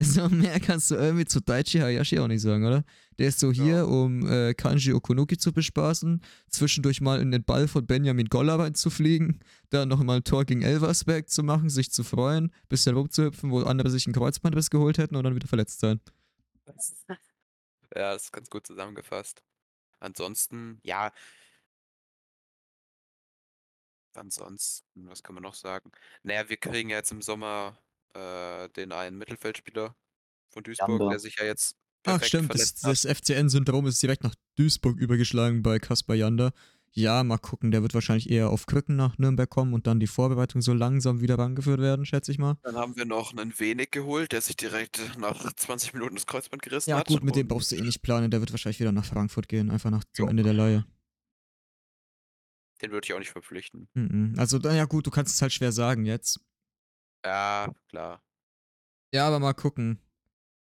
So mehr kannst du irgendwie zu Daichi Hayashi auch nicht sagen, oder? Der ist so Ja. hier, um äh, Kanji Okunuki zu bespaßen, zwischendurch mal in den Ball von Benjamin Goller reinzufliegen, dann nochmal ein Tor gegen Elversberg zu machen, sich zu freuen, bisschen rumzuhüpfen, wo andere sich einen Kreuzbandriss geholt hätten und dann wieder verletzt sein. Ja, das ist ganz gut zusammengefasst. Ansonsten, ja. Ansonsten, was kann man noch sagen? Naja, wir kriegen ja jetzt im Sommer äh, den einen Mittelfeldspieler von Duisburg, Janda. der sich ja jetzt Ach stimmt, das, das FCN-Syndrom ist direkt nach Duisburg übergeschlagen bei Kaspar Janda. Ja, mal gucken, der wird wahrscheinlich eher auf Krücken nach Nürnberg kommen und dann die Vorbereitung so langsam wieder rangeführt werden, schätze ich mal. Dann haben wir noch einen Wenig geholt, der sich direkt nach 20 Minuten das Kreuzband gerissen Ja hat. gut, mit dem brauchst du eh nicht planen, der wird wahrscheinlich wieder nach Frankfurt gehen, einfach nach zum Jo. Ende der Leihe. Den würde ich auch nicht verpflichten. Mhm. Also, na ja gut, du kannst es halt schwer sagen jetzt. Ja, klar. Ja, aber mal gucken.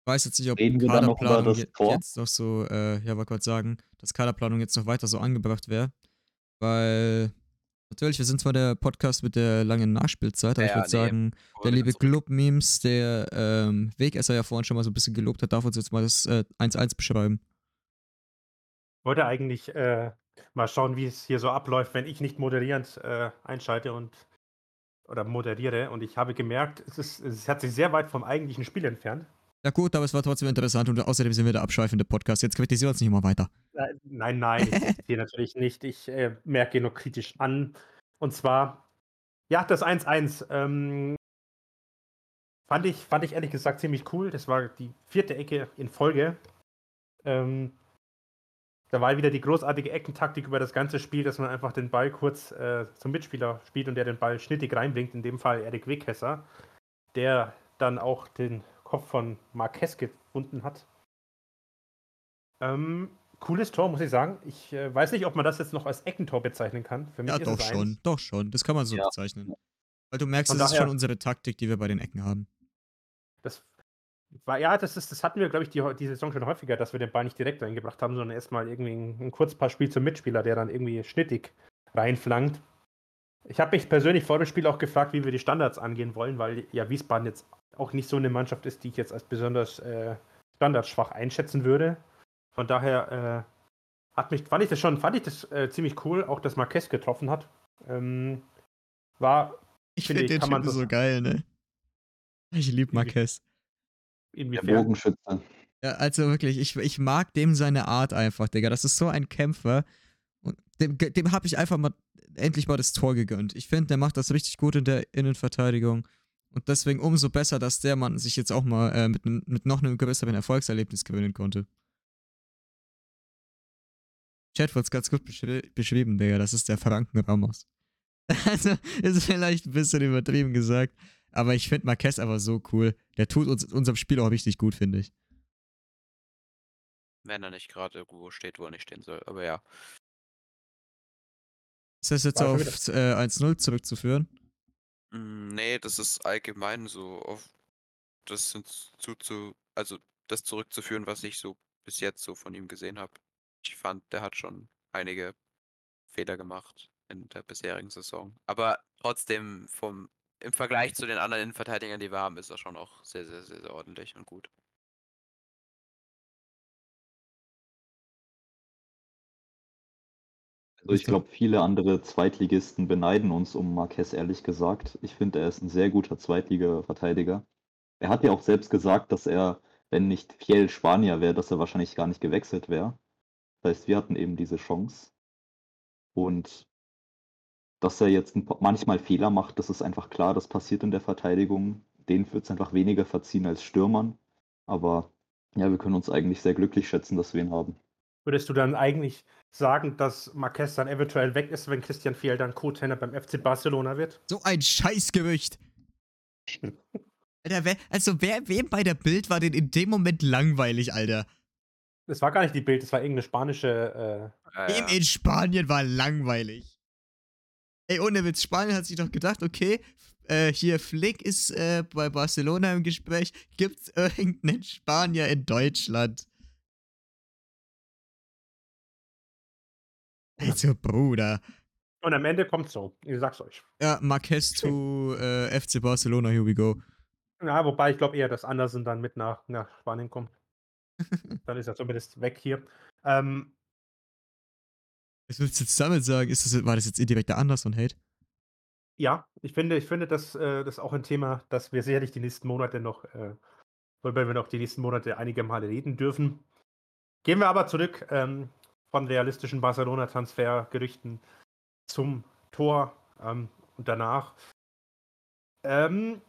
Ich weiß jetzt nicht, ob Reden noch Kaderplanung Tor? jetzt noch so, äh, ja, wollte gerade sagen, dass Kaderplanung jetzt noch weiter so angebracht wäre. Weil, natürlich, wir sind zwar der Podcast mit der langen Nachspielzeit, aber ich Ja, würde nee. sagen, der liebe. Club-Memes, der ähm, Wegesser ja vorhin schon mal so ein bisschen gelobt hat, darf uns jetzt mal das äh, 1-1 beschreiben. wollte eigentlich äh, mal schauen, wie es hier so abläuft, wenn ich nicht moderierend äh, einschalte und oder moderiere. Und ich habe gemerkt, es, ist, es hat sich sehr weit vom eigentlichen Spiel entfernt. Ja gut, aber es war trotzdem interessant und außerdem sind wir der abschweifende Podcast. Jetzt kritisieren wir uns nicht immer weiter. Nein, nein, ich kritisiere natürlich nicht. Ich äh, merke nur kritisch an. Und zwar, ja, das 1-1 ähm, fand, ich, fand ich ehrlich gesagt ziemlich cool. Das war die vierte Ecke in Folge. Ähm, da war wieder die großartige Eckentaktik über das ganze Spiel, dass man einfach den Ball kurz äh, zum Mitspieler spielt und der den Ball schnittig reinbringt. In dem Fall Erik Weghesser, der dann auch den Kopf von Marquez gefunden hat. Ähm, cooles Tor, muss ich sagen. Ich äh, weiß nicht, ob man das jetzt noch als Eckentor bezeichnen kann. Für mich Ja, ist doch es schon, eins. doch schon. Das kann man so Ja. bezeichnen. Weil du merkst, Von das ist daher- schon unsere Taktik, die wir bei den Ecken haben. Das war, ja, das, ist, das hatten wir, glaube ich, die, die Saison schon häufiger, dass wir den Ball nicht direkt reingebracht haben, sondern erstmal irgendwie ein, ein Kurzpassspiel zum Mitspieler, der dann irgendwie schnittig reinflankt. Ich habe mich persönlich vor dem Spiel auch gefragt, wie wir die Standards angehen wollen, weil ja Wiesbaden jetzt auch nicht so eine Mannschaft ist, die ich jetzt als besonders äh, standardschwach einschätzen würde. Von daher äh, hat mich, fand ich das schon, fand ich das äh, ziemlich cool, auch dass Marquez getroffen hat. Ähm, war. Ich finde den Typen so geil, ne? Ich liebe Marquez. Der Bogenschütze. Ja, also wirklich, ich, ich mag dem seine Art einfach, Digga. Das ist so ein Kämpfer. Und dem, dem habe ich einfach mal endlich mal das Tor gegönnt. Ich finde, der macht das richtig gut in der Innenverteidigung. Und deswegen umso besser, dass der Mann sich jetzt auch mal äh, mit, mit noch einem größeren Erfolgserlebnis gewinnen konnte. Chat wird es ganz gut beschri beschrieben, Digga. Das ist der Franken Ramos. also, ist vielleicht ein bisschen übertrieben gesagt. Aber ich finde Marquez aber so cool. Der tut uns unserem Spiel auch richtig gut, finde ich. Wenn er nicht gerade irgendwo steht, wo er nicht stehen soll. Aber ja. Ist das jetzt auf äh, 1-0 zurückzuführen? Mm, nee, das ist allgemein so auf das zu, zu, also das zurückzuführen, was ich so bis jetzt so von ihm gesehen habe. Ich fand, der hat schon einige Fehler gemacht in der bisherigen Saison. Aber trotzdem vom im Vergleich zu den anderen Innenverteidigern, die wir haben, ist er schon auch sehr, sehr, sehr, sehr ordentlich und gut. Also ich glaube, viele andere Zweitligisten beneiden uns um Marquez, ehrlich gesagt. Ich finde, er ist ein sehr guter Zweitliga-Verteidiger. Er hat ja auch selbst gesagt, dass er, wenn nicht Fiel Spanier wäre, dass er wahrscheinlich gar nicht gewechselt wäre. Das heißt, wir hatten eben diese Chance. Und dass er jetzt manchmal Fehler macht, das ist einfach klar, das passiert in der Verteidigung. Den wird es einfach weniger verziehen als Stürmern. Aber ja, wir können uns eigentlich sehr glücklich schätzen, dass wir ihn haben. Würdest du dann eigentlich sagen, dass Marquez dann eventuell weg ist, wenn Christian Fiel dann Co-Trainer beim FC Barcelona wird? So ein Scheißgerücht. Alter, wer, also wer, wem bei der Bild war denn in dem Moment langweilig, Alter? Das war gar nicht die Bild, das war irgendeine spanische. Äh, wem in Spanien war langweilig? Ey, ohne Witz, Spanien hat sich doch gedacht, okay, äh, hier Flick ist äh, bei Barcelona im Gespräch, gibt's irgendeinen Spanier in Deutschland? Also, Bruder. Und am Ende kommt's so. Ich sag's euch. Ja, Marquez to äh, FC Barcelona, here we go. Ja, wobei ich glaube eher, dass Andersen dann mit nach, nach Spanien kommt. dann ist er zumindest weg hier. Ähm, Was willst du jetzt damit sagen? Ist das, war das jetzt indirekter Anderson-Hate? Ja, ich finde, ich finde, dass äh, das ist auch ein Thema, das wir sicherlich die nächsten Monate noch, äh, worüber wir noch die nächsten Monate einige Male reden dürfen. Gehen wir aber zurück ähm, von realistischen Barcelona-Transfergerüchten zum Tor ähm, und danach. Ähm,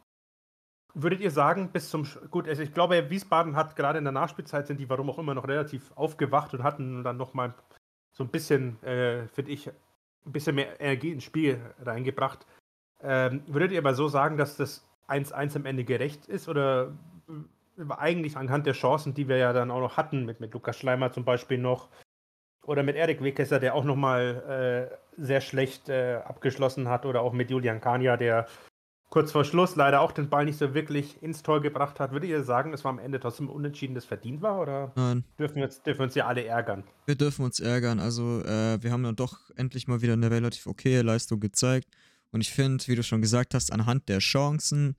würdet ihr sagen, bis zum. Gut, also ich glaube, Wiesbaden hat gerade in der Nachspielzeit sind die, warum auch immer, noch relativ aufgewacht und hatten dann nochmal so ein bisschen, äh, finde ich, ein bisschen mehr Energie ins Spiel reingebracht. Ähm, würdet ihr aber so sagen, dass das 1-1 am Ende gerecht ist oder eigentlich anhand der Chancen, die wir ja dann auch noch hatten, mit, mit Lukas Schleimer zum Beispiel noch, oder mit Erik Wekesser, der auch nochmal äh, sehr schlecht äh, abgeschlossen hat. Oder auch mit Julian Kania, der kurz vor Schluss leider auch den Ball nicht so wirklich ins Tor gebracht hat. Würdet ihr sagen, es war am Ende trotzdem unentschieden, das verdient war? Oder Nein. Dürfen wir, uns, dürfen wir uns ja alle ärgern? Wir dürfen uns ärgern. Also, äh, wir haben dann doch endlich mal wieder eine relativ okaye Leistung gezeigt. Und ich finde, wie du schon gesagt hast, anhand der Chancen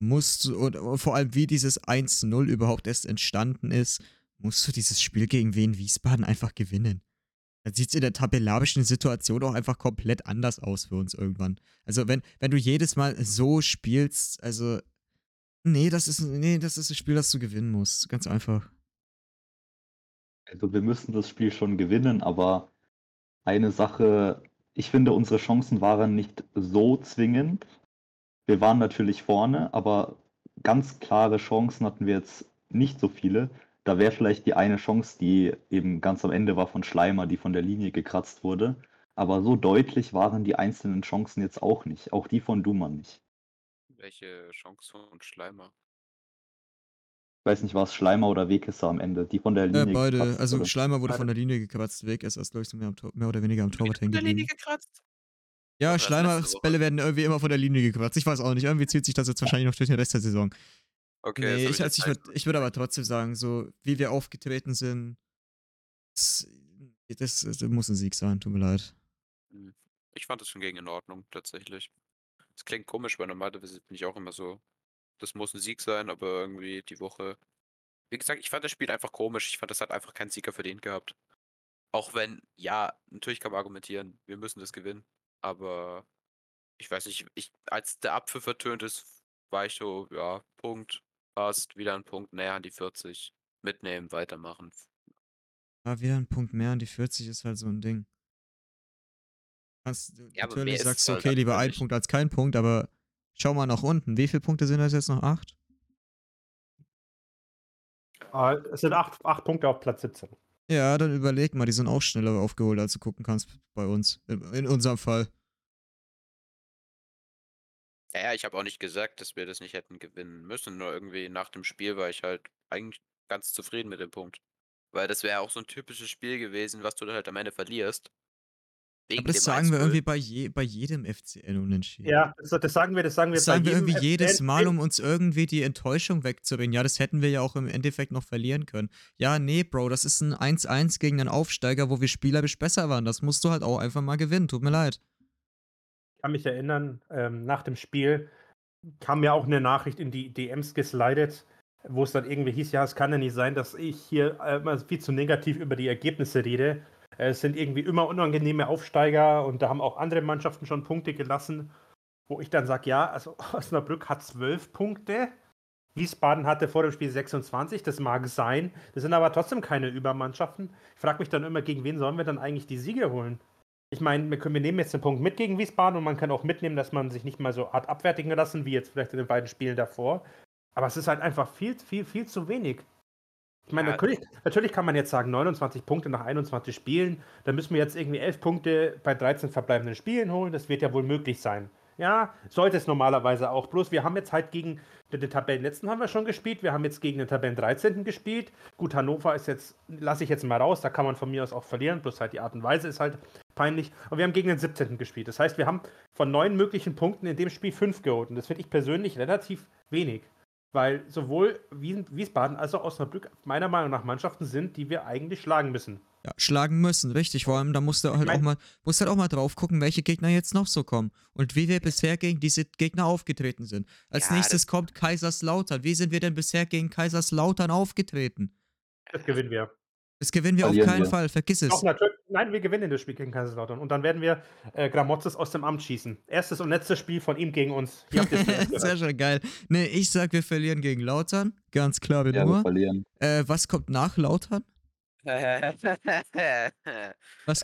musst du, und, und vor allem wie dieses 1-0 überhaupt erst entstanden ist, musst du dieses Spiel gegen Wien Wiesbaden einfach gewinnen dann sieht es in der tabellarischen Situation auch einfach komplett anders aus für uns irgendwann. Also wenn, wenn du jedes Mal so spielst, also nee, das ist nee, das ist ein Spiel, das du gewinnen musst, ganz einfach. Also wir müssen das Spiel schon gewinnen, aber eine Sache, ich finde, unsere Chancen waren nicht so zwingend. Wir waren natürlich vorne, aber ganz klare Chancen hatten wir jetzt nicht so viele. Da wäre vielleicht die eine Chance, die eben ganz am Ende war von Schleimer, die von der Linie gekratzt wurde. Aber so deutlich waren die einzelnen Chancen jetzt auch nicht. Auch die von Duman nicht. Welche Chance von Schleimer? Ich weiß nicht, war es Schleimer oder Wekesser am Ende, die von der Linie Ja, beide. gekratzt Also wurde. Schleimer wurde von der Linie gekratzt, Weg ist erst, glaube ich, so mehr, mehr oder weniger am Torwart hängen Von der Linie gekratzt? Ja, Oder Schleimers? Bälle werden irgendwie immer von der Linie gekratzt. Ich weiß auch nicht. Irgendwie zieht sich das jetzt wahrscheinlich noch durch den Rest der Saison. Okay, nee, hab ich, also ich würde ich würd aber trotzdem sagen, so wie wir aufgetreten sind, das, das, das muss ein Sieg sein, tut mir leid. Hm. Ich fand das schon gegen in Ordnung, tatsächlich. Das klingt komisch, weil normalerweise bin ich auch immer so, das muss ein Sieg sein, aber irgendwie die Woche. Wie gesagt, ich fand das Spiel einfach komisch. Ich fand, das hat einfach keinen Sieger verdient gehabt. Auch wenn, ja, natürlich kann man argumentieren, wir müssen das gewinnen. Aber ich weiß nicht, ich, als der Apfel vertönt ist, war ich so, ja, Punkt, passt, wieder ein Punkt näher an die 40. Mitnehmen, weitermachen. Ja, wieder ein Punkt mehr und die 40 ist halt so ein Ding. Kannst, Ja, aber natürlich sagst du, halt okay, lieber einfach ein. Punkt als kein Punkt, aber schau mal nach unten. Wie viele Punkte sind das jetzt noch? Acht? Äh, es sind acht, acht Punkte auf Platz 17. Ja, dann überleg mal, die sind auch schneller aufgeholt, als du gucken kannst bei uns. In, in unserem Fall. Ja, ja, ich habe auch nicht gesagt, dass wir das nicht hätten gewinnen müssen. Nur irgendwie nach dem Spiel war ich halt eigentlich ganz zufrieden mit dem Punkt. Weil das wäre auch so ein typisches Spiel gewesen, was du dann halt am Ende verlierst. Wegen Aber das sagen wir 1-0. irgendwie bei, je, bei jedem FCN unentschieden. Ja, das, das sagen wir, das sagen wir Das sagen wir jedem irgendwie jedes FCN Mal, um uns irgendwie die Enttäuschung wegzubringen. Ja, das hätten wir ja auch im Endeffekt noch verlieren können. Ja, nee, Bro, das ist ein 1-1 gegen einen Aufsteiger, wo wir spielerisch besser waren. Das musst du halt auch einfach mal gewinnen. Tut mir leid. Ich kann mich erinnern, ähm, nach dem Spiel kam mir auch eine Nachricht in die DMs geslidet, wo es dann irgendwie hieß, ja, es kann ja nicht sein, dass ich hier äh, immer viel zu negativ über die Ergebnisse rede. Äh, Es sind irgendwie immer unangenehme Aufsteiger und da haben auch andere Mannschaften schon Punkte gelassen, wo ich dann sage, ja, also Osnabrück hat zwölf Punkte, Wiesbaden hatte vor dem Spiel 26, das mag sein, das sind aber trotzdem keine Übermannschaften. Ich frage mich dann immer, gegen wen sollen wir dann eigentlich die Siege holen? Ich meine, wir, können, wir nehmen jetzt den Punkt mit gegen Wiesbaden und man kann auch mitnehmen, dass man sich nicht mal so hart abwertigen lassen, wie jetzt vielleicht in den beiden Spielen davor. Aber es ist halt einfach viel, viel, viel zu wenig. Ich meine, Ja. natürlich, natürlich kann man jetzt sagen, 29 Punkte nach 21 Spielen, da müssen wir jetzt irgendwie 11 Punkte bei 13 verbleibenden Spielen holen. Das wird ja wohl möglich sein. Ja, sollte es normalerweise auch. Bloß wir haben jetzt halt gegen den Tabellenletzten haben wir schon gespielt. Wir haben jetzt gegen den Tabellen 13. gespielt. Gut, Hannover ist jetzt, lasse ich jetzt mal raus, da kann man von mir aus auch verlieren. Bloß halt die Art und Weise ist halt peinlich. Und wir haben gegen den 17. gespielt. Das heißt, wir haben von neun möglichen Punkten in dem Spiel fünf geholt. Und das finde ich persönlich relativ wenig. Weil sowohl Wiesbaden als auch Osnabrück meiner Meinung nach Mannschaften sind, die wir eigentlich schlagen müssen. Ja, schlagen müssen, richtig. Vor allem, da musst du halt mein- auch mal, musst halt auch mal drauf gucken, welche Gegner jetzt noch so kommen. Und wie wir bisher gegen diese Gegner aufgetreten sind. Als Ja, nächstes kommt Kaiserslautern. Wie sind wir denn bisher gegen Kaiserslautern aufgetreten? Das gewinnen wir. Das gewinnen wir auf keinen wir. Fall, vergiss es. Doch, natürlich. Nein, wir gewinnen das Spiel gegen Kaiserslautern. Und dann werden wir äh, Gramotzes aus dem Amt schießen. Erstes und letztes Spiel von ihm gegen uns. Sehr schön geil. Nee, ich sag, wir verlieren gegen Lautern. Ganz klare Ja, wir Nummer. verlieren. Äh, was kommt nach Lautern? Was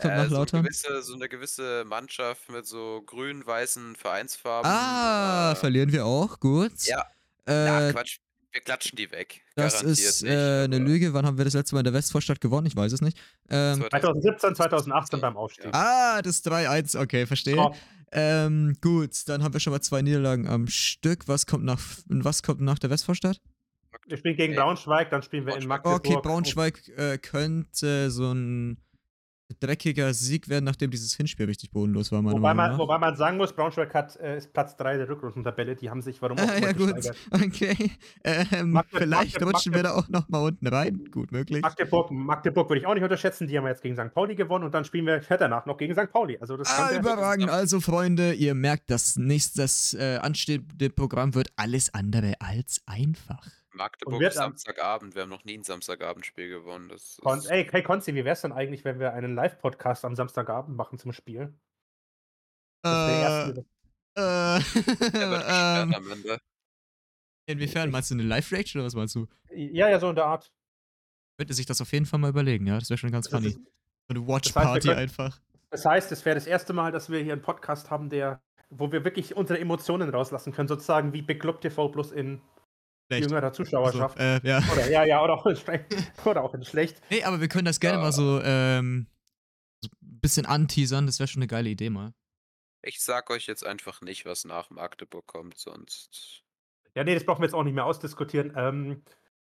kommt Äh, nach so, Lautern? gewisse, so eine gewisse Mannschaft mit so grün-weißen Vereinsfarben. Ah, äh, verlieren wir auch. Gut. Ja. Na, Äh, Quatsch. Wir klatschen die weg. das Garantiert ist nicht, äh, eine Lüge. Wann haben wir das letzte Mal in der Westvorstadt gewonnen? Ich weiß es nicht. Ähm, 2017, 2018 beim Aufstieg. Ja. ah, das 3-1. Okay, verstehe. Ähm, gut, dann haben wir schon mal zwei Niederlagen am Stück. Was kommt nach, was kommt nach der Westvorstadt? wir spielen gegen. Braunschweig, dann spielen wir in Braunschweig. Magdeburg. Okay, Braunschweig äh, könnte so ein dreckiger Sieg werden, nachdem dieses Hinspiel richtig bodenlos war, Wobei man, wobei man sagen muss, Braunschweig hat, äh, ist Platz 3 der Rückrundentabelle. Die haben sich warum auch Ah, immer ja, gut. Okay. Ähm, Magde- vielleicht Magde- rutschen wir da auch noch mal unten rein. Gut möglich. Magdeburg, Magdeburg würde ich auch nicht unterschätzen. Die haben wir jetzt gegen St. Pauli gewonnen und dann spielen wir danach noch gegen St. Pauli. Also das Ah, überragend. Also, Freunde, ihr merkt, das nächste das, äh, anstehende Programm wird alles andere als einfach. Magdeburg wird am- Samstagabend. Wir haben noch nie ein Samstagabendspiel gewonnen. Das ist, Kon ey, hey Konzi, wie wär's denn eigentlich, wenn wir einen Live-Podcast am Samstagabend machen zum Spiel? Das der Äh, erste. äh, der gesperrt ähm, am Ende. inwiefern? Meinst du eine Live-Reaction oder was meinst du? Ja, ja, so in der Art. Könnte sich das auf jeden Fall mal überlegen, ja? Das wäre schon ganz Das, funny. ist, So eine heißt, Watch-Party können- einfach. das heißt, es wäre das erste Mal, dass wir hier einen Podcast haben, der, wo wir wirklich unsere Emotionen rauslassen können, sozusagen wie Big Club TV plus in Schlecht. jüngerer Also, Zuschauerschaft. äh, ja. Oder ja, ja, oder auch in schlecht. Oder auch in schlecht. Nee, aber wir können das gerne Ja. mal so, ähm, so ein bisschen anteasern. Das wäre schon eine geile Idee mal. Ich sag euch jetzt einfach nicht, was nach Magdeburg kommt, sonst. Ja, nee, das brauchen wir jetzt auch nicht mehr ausdiskutieren. Ähm,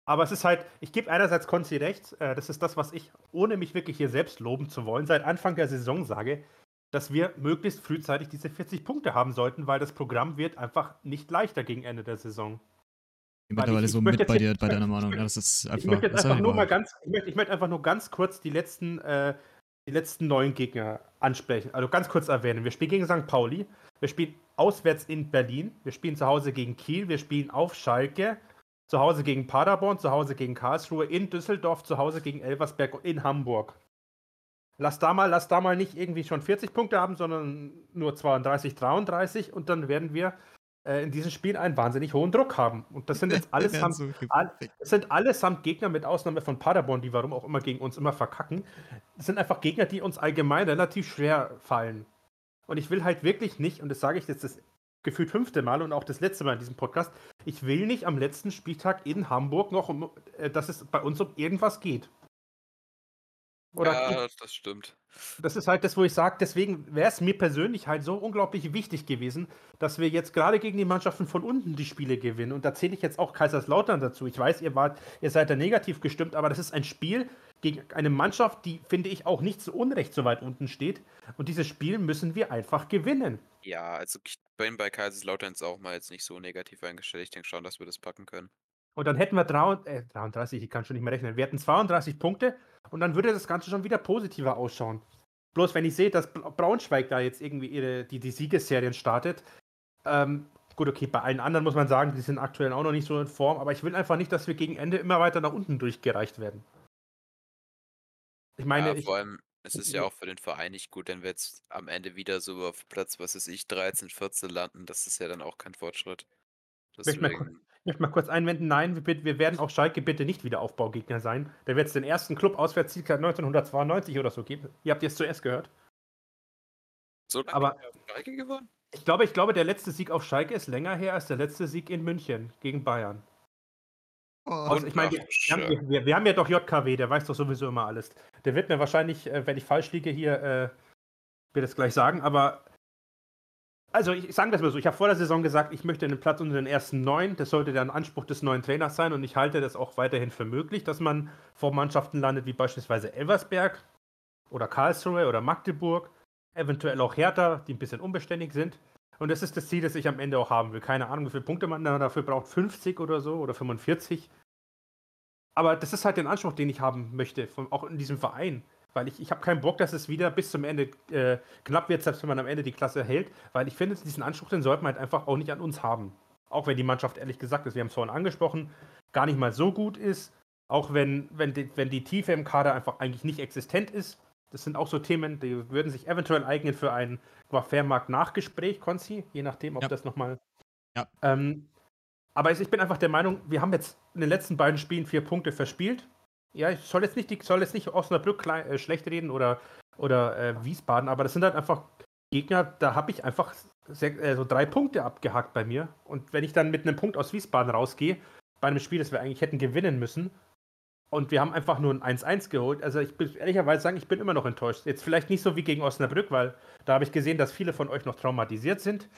aber es ist halt, ich gebe einerseits Konzi recht, äh, das ist das, was ich, ohne mich wirklich hier selbst loben zu wollen, seit Anfang der Saison sage, dass wir möglichst frühzeitig diese 40 Punkte haben sollten, weil das Programm wird einfach nicht leichter gegen Ende der Saison. Ich bin mittlerweile ich- so ich möchte mit bei dir, bei deiner ich Meinung. Ja, das ist Ich einfach. möchte jetzt einfach nur mal ganz, ich möchte, ich möchte einfach nur ganz kurz die letzten, äh, die letzten neun Gegner ansprechen. Also ganz kurz erwähnen. Wir spielen gegen St. Pauli, wir spielen auswärts in Berlin, wir spielen zu Hause gegen Kiel, wir spielen auf Schalke, zu Hause gegen Paderborn, zu Hause gegen Karlsruhe, in Düsseldorf, zu Hause gegen Elversberg und in Hamburg. Lass da mal, lass da mal nicht irgendwie schon 40 Punkte haben, sondern nur 32, 33 und dann werden wir äh, in diesem Spiel einen wahnsinnig hohen Druck haben. Und das sind jetzt allesamt, so all, das sind allesamt Gegner mit Ausnahme von Paderborn, die warum auch immer gegen uns immer verkacken. Das sind einfach Gegner, die uns allgemein relativ schwer fallen. Und ich will halt wirklich nicht, und das sage ich jetzt das gefühlt fünfte Mal und auch das letzte Mal in diesem Podcast, ich will nicht am letzten Spieltag in Hamburg noch, äh, dass es bei uns um irgendwas geht. Oder ja, das stimmt. das ist halt das, wo ich sage, deswegen wäre es mir persönlich halt so unglaublich wichtig gewesen, dass wir jetzt gerade gegen die Mannschaften von unten die Spiele gewinnen. Und da zähle ich jetzt auch Kaiserslautern dazu. Ich weiß, ihr wart, ihr seid da negativ gestimmt, aber das ist ein Spiel gegen eine Mannschaft, die, finde ich, auch nicht zu Unrecht so weit unten steht. Und dieses Spiel müssen wir einfach gewinnen. Ja, also ich bin bei Kaiserslautern jetzt auch mal jetzt nicht so negativ eingestellt. Ich denke schon, dass wir das packen können. Und dann hätten wir drei, äh, 33, ich kann schon nicht mehr rechnen. Wir hätten 32 Punkte und dann würde das Ganze schon wieder positiver ausschauen. Bloß wenn ich sehe, dass Bra- Braunschweig da jetzt irgendwie ihre, die, die Siegesserien startet, ähm, gut, okay, bei allen anderen muss man sagen, die sind aktuell auch noch nicht so in Form, aber ich will einfach nicht, dass wir gegen Ende immer weiter nach unten durchgereicht werden. Ich meine, ja, ich, vor allem, es ist ja auch für den Verein nicht gut, wenn wir jetzt am Ende wieder so auf Platz, was weiß ich, 13, 14 landen. Das ist ja dann auch kein Fortschritt. Deswegen, ich möchte mal kurz einwenden, nein, wir, werden auf Schalke bitte nicht wieder Aufbaugegner sein. Da wird es den ersten Club Auswärtssieg seit 1992 oder so geben. Ihr habt jetzt zuerst gehört. so lange aber- Schalke gewonnen? Ich glaube, ich glaube, der letzte Sieg auf Schalke ist länger her als der letzte Sieg in München gegen Bayern. Oh, Also ich meine, wir, wir, wir, wir haben ja doch JKW, der weiß doch sowieso immer alles. Der wird mir wahrscheinlich, äh, wenn ich falsch liege, hier, äh, wird es gleich sagen, aber also ich sage das mal so, ich habe vor der Saison gesagt, ich möchte einen Platz unter den ersten neun. Das sollte der Anspruch des neuen Trainers sein und ich halte das auch weiterhin für möglich, dass man vor Mannschaften landet, wie beispielsweise Elversberg oder Karlsruhe oder Magdeburg, eventuell auch Hertha, die ein bisschen unbeständig sind. Und das ist das Ziel, das ich am Ende auch haben will. Keine Ahnung, wie viele Punkte man da dafür braucht, 50 oder so oder 45. Aber das ist halt der Anspruch, den ich haben möchte, von, auch in diesem Verein. Weil ich, ich habe keinen Bock, dass es wieder bis zum Ende äh, knapp wird, selbst wenn man am Ende die Klasse hält. Weil ich finde, diesen Anspruch, den sollte man halt einfach auch nicht an uns haben. Auch wenn die Mannschaft, ehrlich gesagt, ist, wir haben es vorhin angesprochen, gar nicht mal so gut ist. Auch wenn, wenn, die, wenn die Tiefe im Kader einfach eigentlich nicht existent ist. Das sind auch so Themen, die würden sich eventuell eignen für ein Fairmarkt-Nachgespräch, Konzi, je nachdem, ob Ja. das nochmal. Ja. Ähm, aber ich bin einfach der Meinung, wir haben jetzt in den letzten beiden Spielen vier Punkte verspielt. Ja, ich soll jetzt nicht, die, soll jetzt nicht Osnabrück klein, äh, schlecht reden oder, oder äh, Wiesbaden, aber das sind halt einfach Gegner, da habe ich einfach sech, äh, so drei Punkte abgehakt bei mir. Und wenn ich dann mit einem Punkt aus Wiesbaden rausgehe, bei einem Spiel, das wir eigentlich hätten gewinnen müssen, und wir haben einfach nur ein 1-1 geholt. Also ich bin ehrlicherweise sagen, ich bin immer noch enttäuscht. Jetzt vielleicht nicht so wie gegen Osnabrück, weil da habe ich gesehen, dass viele von euch noch traumatisiert sind.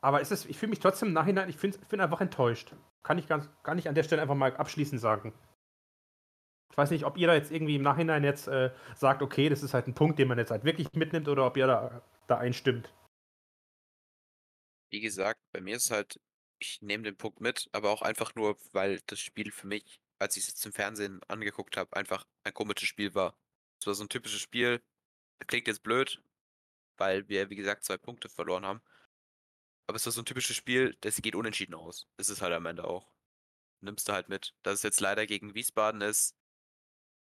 Aber es ist, ich fühle mich trotzdem im Nachhinein, ich ich bin einfach enttäuscht. Kann ich ganz, kann ich an der Stelle einfach mal abschließend sagen. Ich weiß nicht, ob ihr da jetzt irgendwie im Nachhinein jetzt äh, sagt, okay, das ist halt ein Punkt, den man jetzt halt wirklich mitnimmt oder ob ihr da, da einstimmt. Wie gesagt, bei mir ist es halt, ich nehme den Punkt mit, aber auch einfach nur, weil das Spiel für mich, als ich es jetzt im Fernsehen angeguckt habe, einfach ein komisches Spiel war. Es war so ein typisches Spiel, klingt jetzt blöd, weil wir, wie gesagt, zwei Punkte verloren haben. Aber es war so ein typisches Spiel, das geht unentschieden aus. Ist halt am Ende auch. Nimmst du halt mit. Dass es jetzt leider gegen Wiesbaden ist,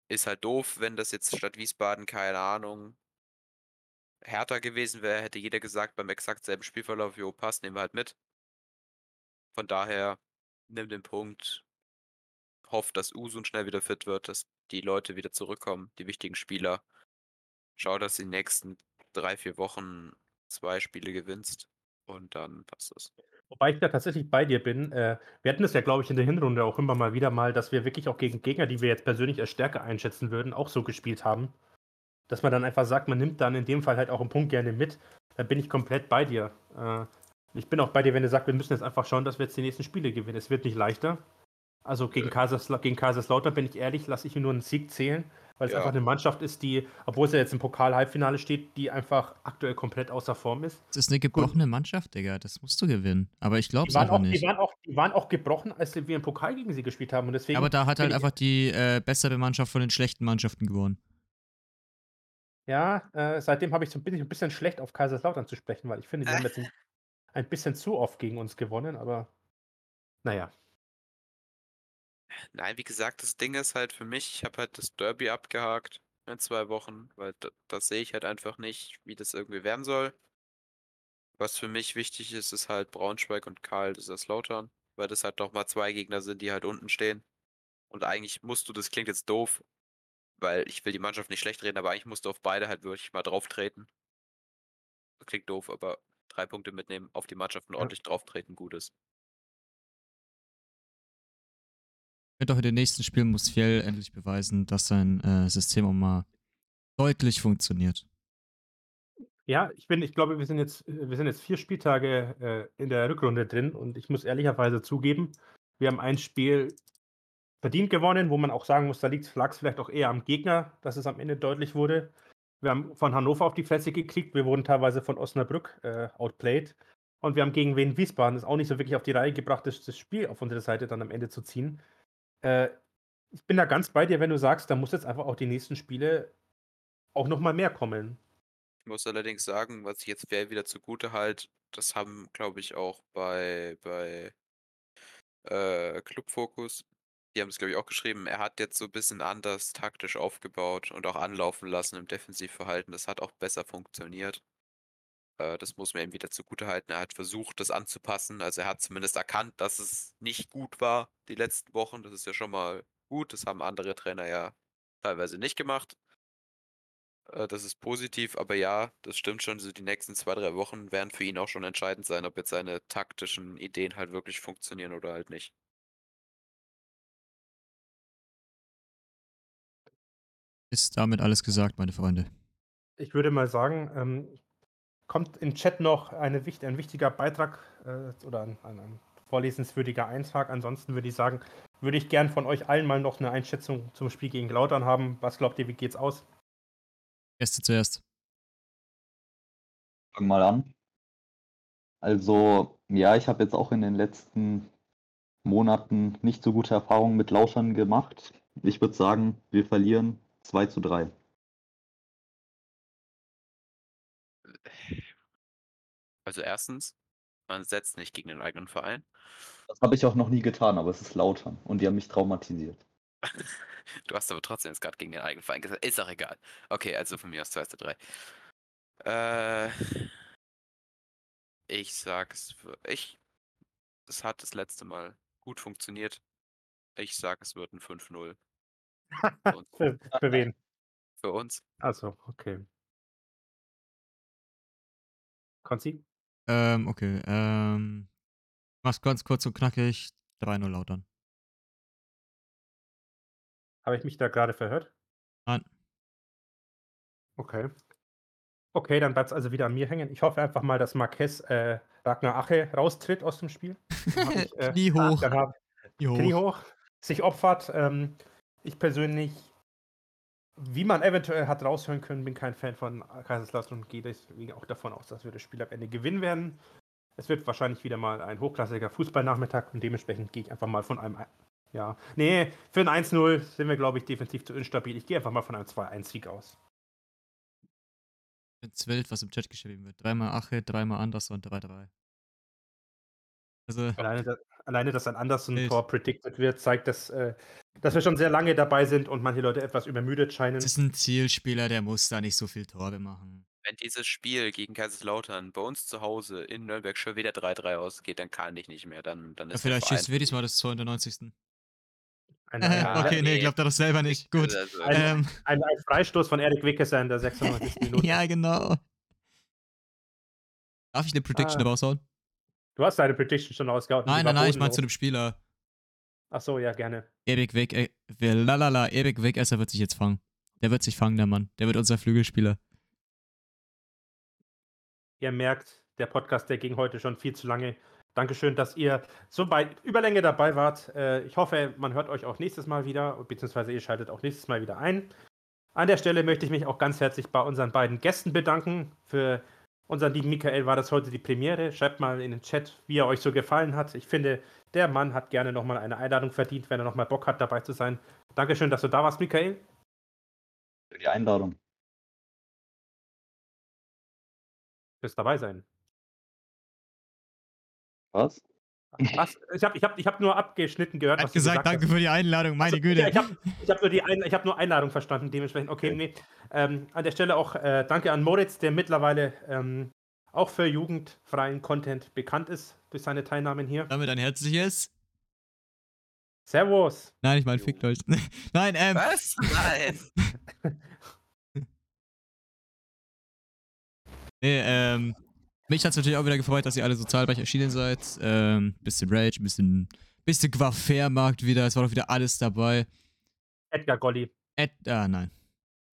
ist halt doof, wenn das jetzt statt Wiesbaden, keine Ahnung, härter gewesen wäre, hätte jeder gesagt, beim exakt selben Spielverlauf, jo, passt, nehmen wir halt mit. Von daher, nimm den Punkt, hofft, dass Usun schnell wieder fit wird, dass die Leute wieder zurückkommen, die wichtigen Spieler. Schau, dass du die nächsten drei, vier Wochen zwei Spiele gewinnst und dann passt es. Wobei ich da tatsächlich bei dir bin. Äh, wir hatten es ja, glaube ich, in der Hinrunde auch immer mal wieder mal, dass wir wirklich auch gegen Gegner, die wir jetzt persönlich als stärker einschätzen würden, auch so gespielt haben. Dass man dann einfach sagt, man nimmt dann in dem Fall halt auch einen Punkt gerne mit. Da bin ich komplett bei dir. Äh, ich bin auch bei dir, wenn du sagst, wir müssen jetzt einfach schauen, dass wir jetzt die nächsten Spiele gewinnen. Es wird nicht leichter. Also gegen, Kaisersla gegen Kaiserslautern, bin ich ehrlich, lasse ich nur einen Sieg zählen, weil es Ja. einfach eine Mannschaft ist, die, obwohl es ja jetzt im Pokal-Halbfinale steht, die einfach aktuell komplett außer Form ist. Das ist eine gebrochene Mannschaft, Digga. Das musst du gewinnen. Aber ich glaube Die es waren, einfach auch, die, nicht. waren auch, die waren auch gebrochen, als wir im Pokal gegen sie gespielt haben. Und deswegen Aber da hat halt einfach die äh, bessere Mannschaft von den schlechten Mannschaften gewonnen. Ja, äh, seitdem habe ich so 'n bin ich 'n bisschen schlecht auf Kaiserslautern zu sprechen, weil ich finde, die haben jetzt 'n ein bisschen zu oft gegen uns gewonnen, aber na ja. Nein, wie gesagt, das Ding ist halt für mich, ich habe halt das Derby abgehakt in 2 Wochen, weil da das sehe ich halt einfach nicht, wie das irgendwie werden soll. Was für mich wichtig ist, ist halt Braunschweig und Kaiserslautern, weil das halt noch mal 2 Gegner sind, die halt unten stehen. Und eigentlich musst du das klingt jetzt doof, weil ich will die Mannschaft nicht schlecht reden, aber eigentlich musst du auf beide halt wirklich mal drauftreten. Klingt doof, aber 3 Punkte mitnehmen, auf die Mannschaft und Ja. ordentlich drauftreten gut ist. Finde auch in den nächsten Spielen muss Fjell endlich beweisen, dass sein äh, System auch mal deutlich funktioniert. Ja, ich bin ich glaube, wir sind jetzt wir sind jetzt 4 Spieltage, äh, in der Rückrunde drin und ich muss ehrlicherweise zugeben, wir haben ein Spiel verdient gewonnen, wo man auch sagen muss, da liegt's lag's vielleicht auch eher am Gegner, dass es am Ende deutlich wurde. Wir haben von Hannover auf die Fresse gekriegt, wir wurden teilweise von Osnabrück, äh, outplayed und wir haben gegen Wien Wiesbaden es auch nicht so wirklich auf die Reihe gebracht, das das Spiel auf unsere Seite dann am Ende zu ziehen. Äh, ich bin da ganz bei dir, wenn du sagst, da muss jetzt einfach auch die nächsten Spiele auch noch mal mehr kommen. Ich muss allerdings sagen, was ich jetzt Fair wieder zugute halt, das haben, glaube ich, auch bei bei äh, Club Focus die haben das, glaube ich, auch geschrieben, er hat jetzt so 'n bisschen anders taktisch aufgebaut und auch anlaufen lassen im Defensivverhalten. Das hat auch besser funktioniert. Äh, das muss man ihm wieder zugutehalten. Er hat versucht, das anzupassen. Also, er hat zumindest erkannt, dass es nicht gut war die letzten Wochen. Das ist ja schon mal gut. Das haben andere Trainer ja teilweise nicht gemacht. Äh, das ist positiv, aber ja, das stimmt schon. So die nächsten 2, 3 Wochen werden für ihn auch schon entscheidend sein, ob jetzt seine taktischen Ideen halt wirklich funktionieren oder halt nicht. Ist damit alles gesagt, meine Freunde? Ich würde mal sagen, ähm, kommt im Chat noch eine ein wichtiger Beitrag, äh, oder ein ein ein vorlesenswürdiger Eintrag. Ansonsten würde ich sagen, würde ich gern von euch allen mal noch 'ne Einschätzung zum Spiel gegen Lautern haben. Was glaubt ihr, wie geht's aus? Gäste zuerst. Fange mal an. Also, ja, ich habe jetzt auch in den letzten Monaten nicht so gute Erfahrungen mit Lautern gemacht. Ich würde sagen, wir verlieren 2:3. Also, 1. man setzt nicht gegen den eigenen Verein. Das habe ich auch noch nie getan, aber es ist Lautern und die haben mich traumatisiert. Du hast aber trotzdem jetzt grad gegen den eigenen Verein gesagt. Ist auch egal. Okay, also von mir aus 2:3. Äh ich sage es w ich es hat das letzte Mal gut funktioniert. Ich sage, es wird 'n 5:0. Für uns. Für für wen? Für uns. Ach so, okay. Konzi? Ähm, okay, ähm, mach's ganz kurz und knackig. 3:0 Lautern. Habe ich mich da grade verhört? Nein. Okay. Okay, dann bleibt's also wieder an mir hängen. Ich hoffe einfach mal, dass Marquez, äh, Ragnar Ache raustritt aus dem Spiel. Dann äh Knie hoch. dann habe Knie hoch. Knie hoch, sich opfert. Ähm, ich persönlich wie man eventuell hat raushören können, bin kein Fan von Kaiserslautern und gehe deswegen auch davon aus, dass wir das Spiel am Ende gewinnen werden. Es wird wahrscheinlich wieder mal ein hochklassiger Fußballnachmittag und dementsprechend gehe ich einfach mal von einem ei ja, ne, für 'n 1:0 sind wir, glaube ich, defensiv zu instabil. Ich gehe einfach mal von einem 2:1 Sieg aus. Find's wild, was im Chat geschrieben wird. Dreimal Ache, dreimal Anderson, 3:3. Also Alleine da alleine, dass ein. Anderson-Tor predicted wird, zeigt, dass, äh dass wir schon sehr lange dabei sind und manche Leute etwas übermüdet scheinen. Das ist 'n Zielspieler, der muss da nicht so viel Tore machen. Wenn dieses Spiel gegen Kaiserslautern bei uns zu Hause in Nürnberg schon wieder 3:3 ausgeht, dann kann ich nicht mehr. Dann dann Ja, ist der vielleicht schießt Widdis mal das Tor in der 90. Ein Ja, Okay, ne, ne. glaubt er doch selber nicht. Gut. Also Ein Ähm. ein ein Freistoß von Erik Wickeser in der 96. Minute. Ja, genau. Darf ich 'ne Prediction Ah. raushauen? Du hast deine Prediction schon rausgehauen. Nein, die nein, nein, ich meine zu dem Spieler. Ach so, ja, gerne. Erik Weg äh, lalala, Erik Wegesser wird sich jetzt fangen. Der wird sich fangen, der Mann. Der wird unser Flügelspieler. Ihr merkt, der Podcast, der ging heute schon viel zu lange. Dankeschön, dass ihr so bei Überlänge dabei wart. Äh, ich hoffe, man hört euch auch nächstes Mal wieder, beziehungsweise ihr schaltet auch nächstes Mal wieder ein. An der Stelle möchte ich mich auch ganz herzlich bei unseren beiden Gästen bedanken. Für unser lieben Michael war das heute die Premiere. Schreibt mal in den Chat, wie er euch so gefallen hat. Ich finde, der Mann hat gerne nochmal eine Einladung verdient, wenn er nochmal Bock hat, dabei zu sein. Dankeschön, dass du da warst, Michael. Für die Einladung. Fürs dabei sein. Was? Was? Ich habe ich hab, ich hab nur abgeschnitten gehört, Hat was du gesagt, gesagt danke hast. für die Einladung, meine Also, Güte. Ja, ich habe ich hab nur, die Ein- ich hab nur Einladung verstanden, dementsprechend. Okay, nee. Ähm, an der Stelle auch äh, danke an Moritz, der mittlerweile ähm, auch für jugendfreien Content bekannt ist durch seine Teilnahmen hier. Damit ein herzliches. Servus. Nein, ich meine, fickt euch. Nein, ähm. Was? Nein. Nee, ähm. Mich hat es natürlich auch wieder gefreut, dass ihr alle so zahlreich erschienen seid. Ähm, bisschen Rage, bisschen, bisschen Quafairmarkt wieder. Es war doch wieder alles dabei. Edgar Golli. Ed, ah, nein.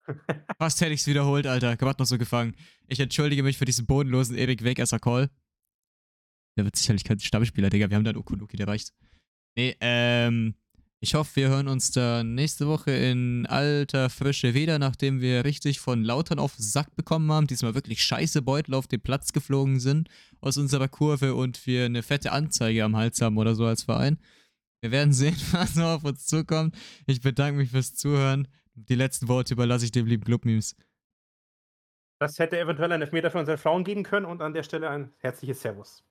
Fast hätte ich es wiederholt, Alter. Gerade noch so gefangen. Ich entschuldige mich für diesen bodenlosen ewig Wegesser Call. Der wird sicherlich kein Stammspieler, Digga. Wir haben da einen Okunuki, der reicht. Nee, ähm. Ich hoffe, wir hören uns da nächste Woche in alter Frische wieder, nachdem wir richtig von Lautern auf Sack bekommen haben. Diesmal wirklich scheiße Beutel auf den Platz geflogen sind aus unserer Kurve und wir eine fette Anzeige am Hals haben oder so als Verein. Wir werden sehen, was noch auf uns zukommt. Ich bedanke mich fürs Zuhören. Die letzten Worte überlasse ich dem lieben Club-Memes. Das hätte eventuell einen Elfmeter für unsere Frauen geben können und an der Stelle ein herzliches Servus.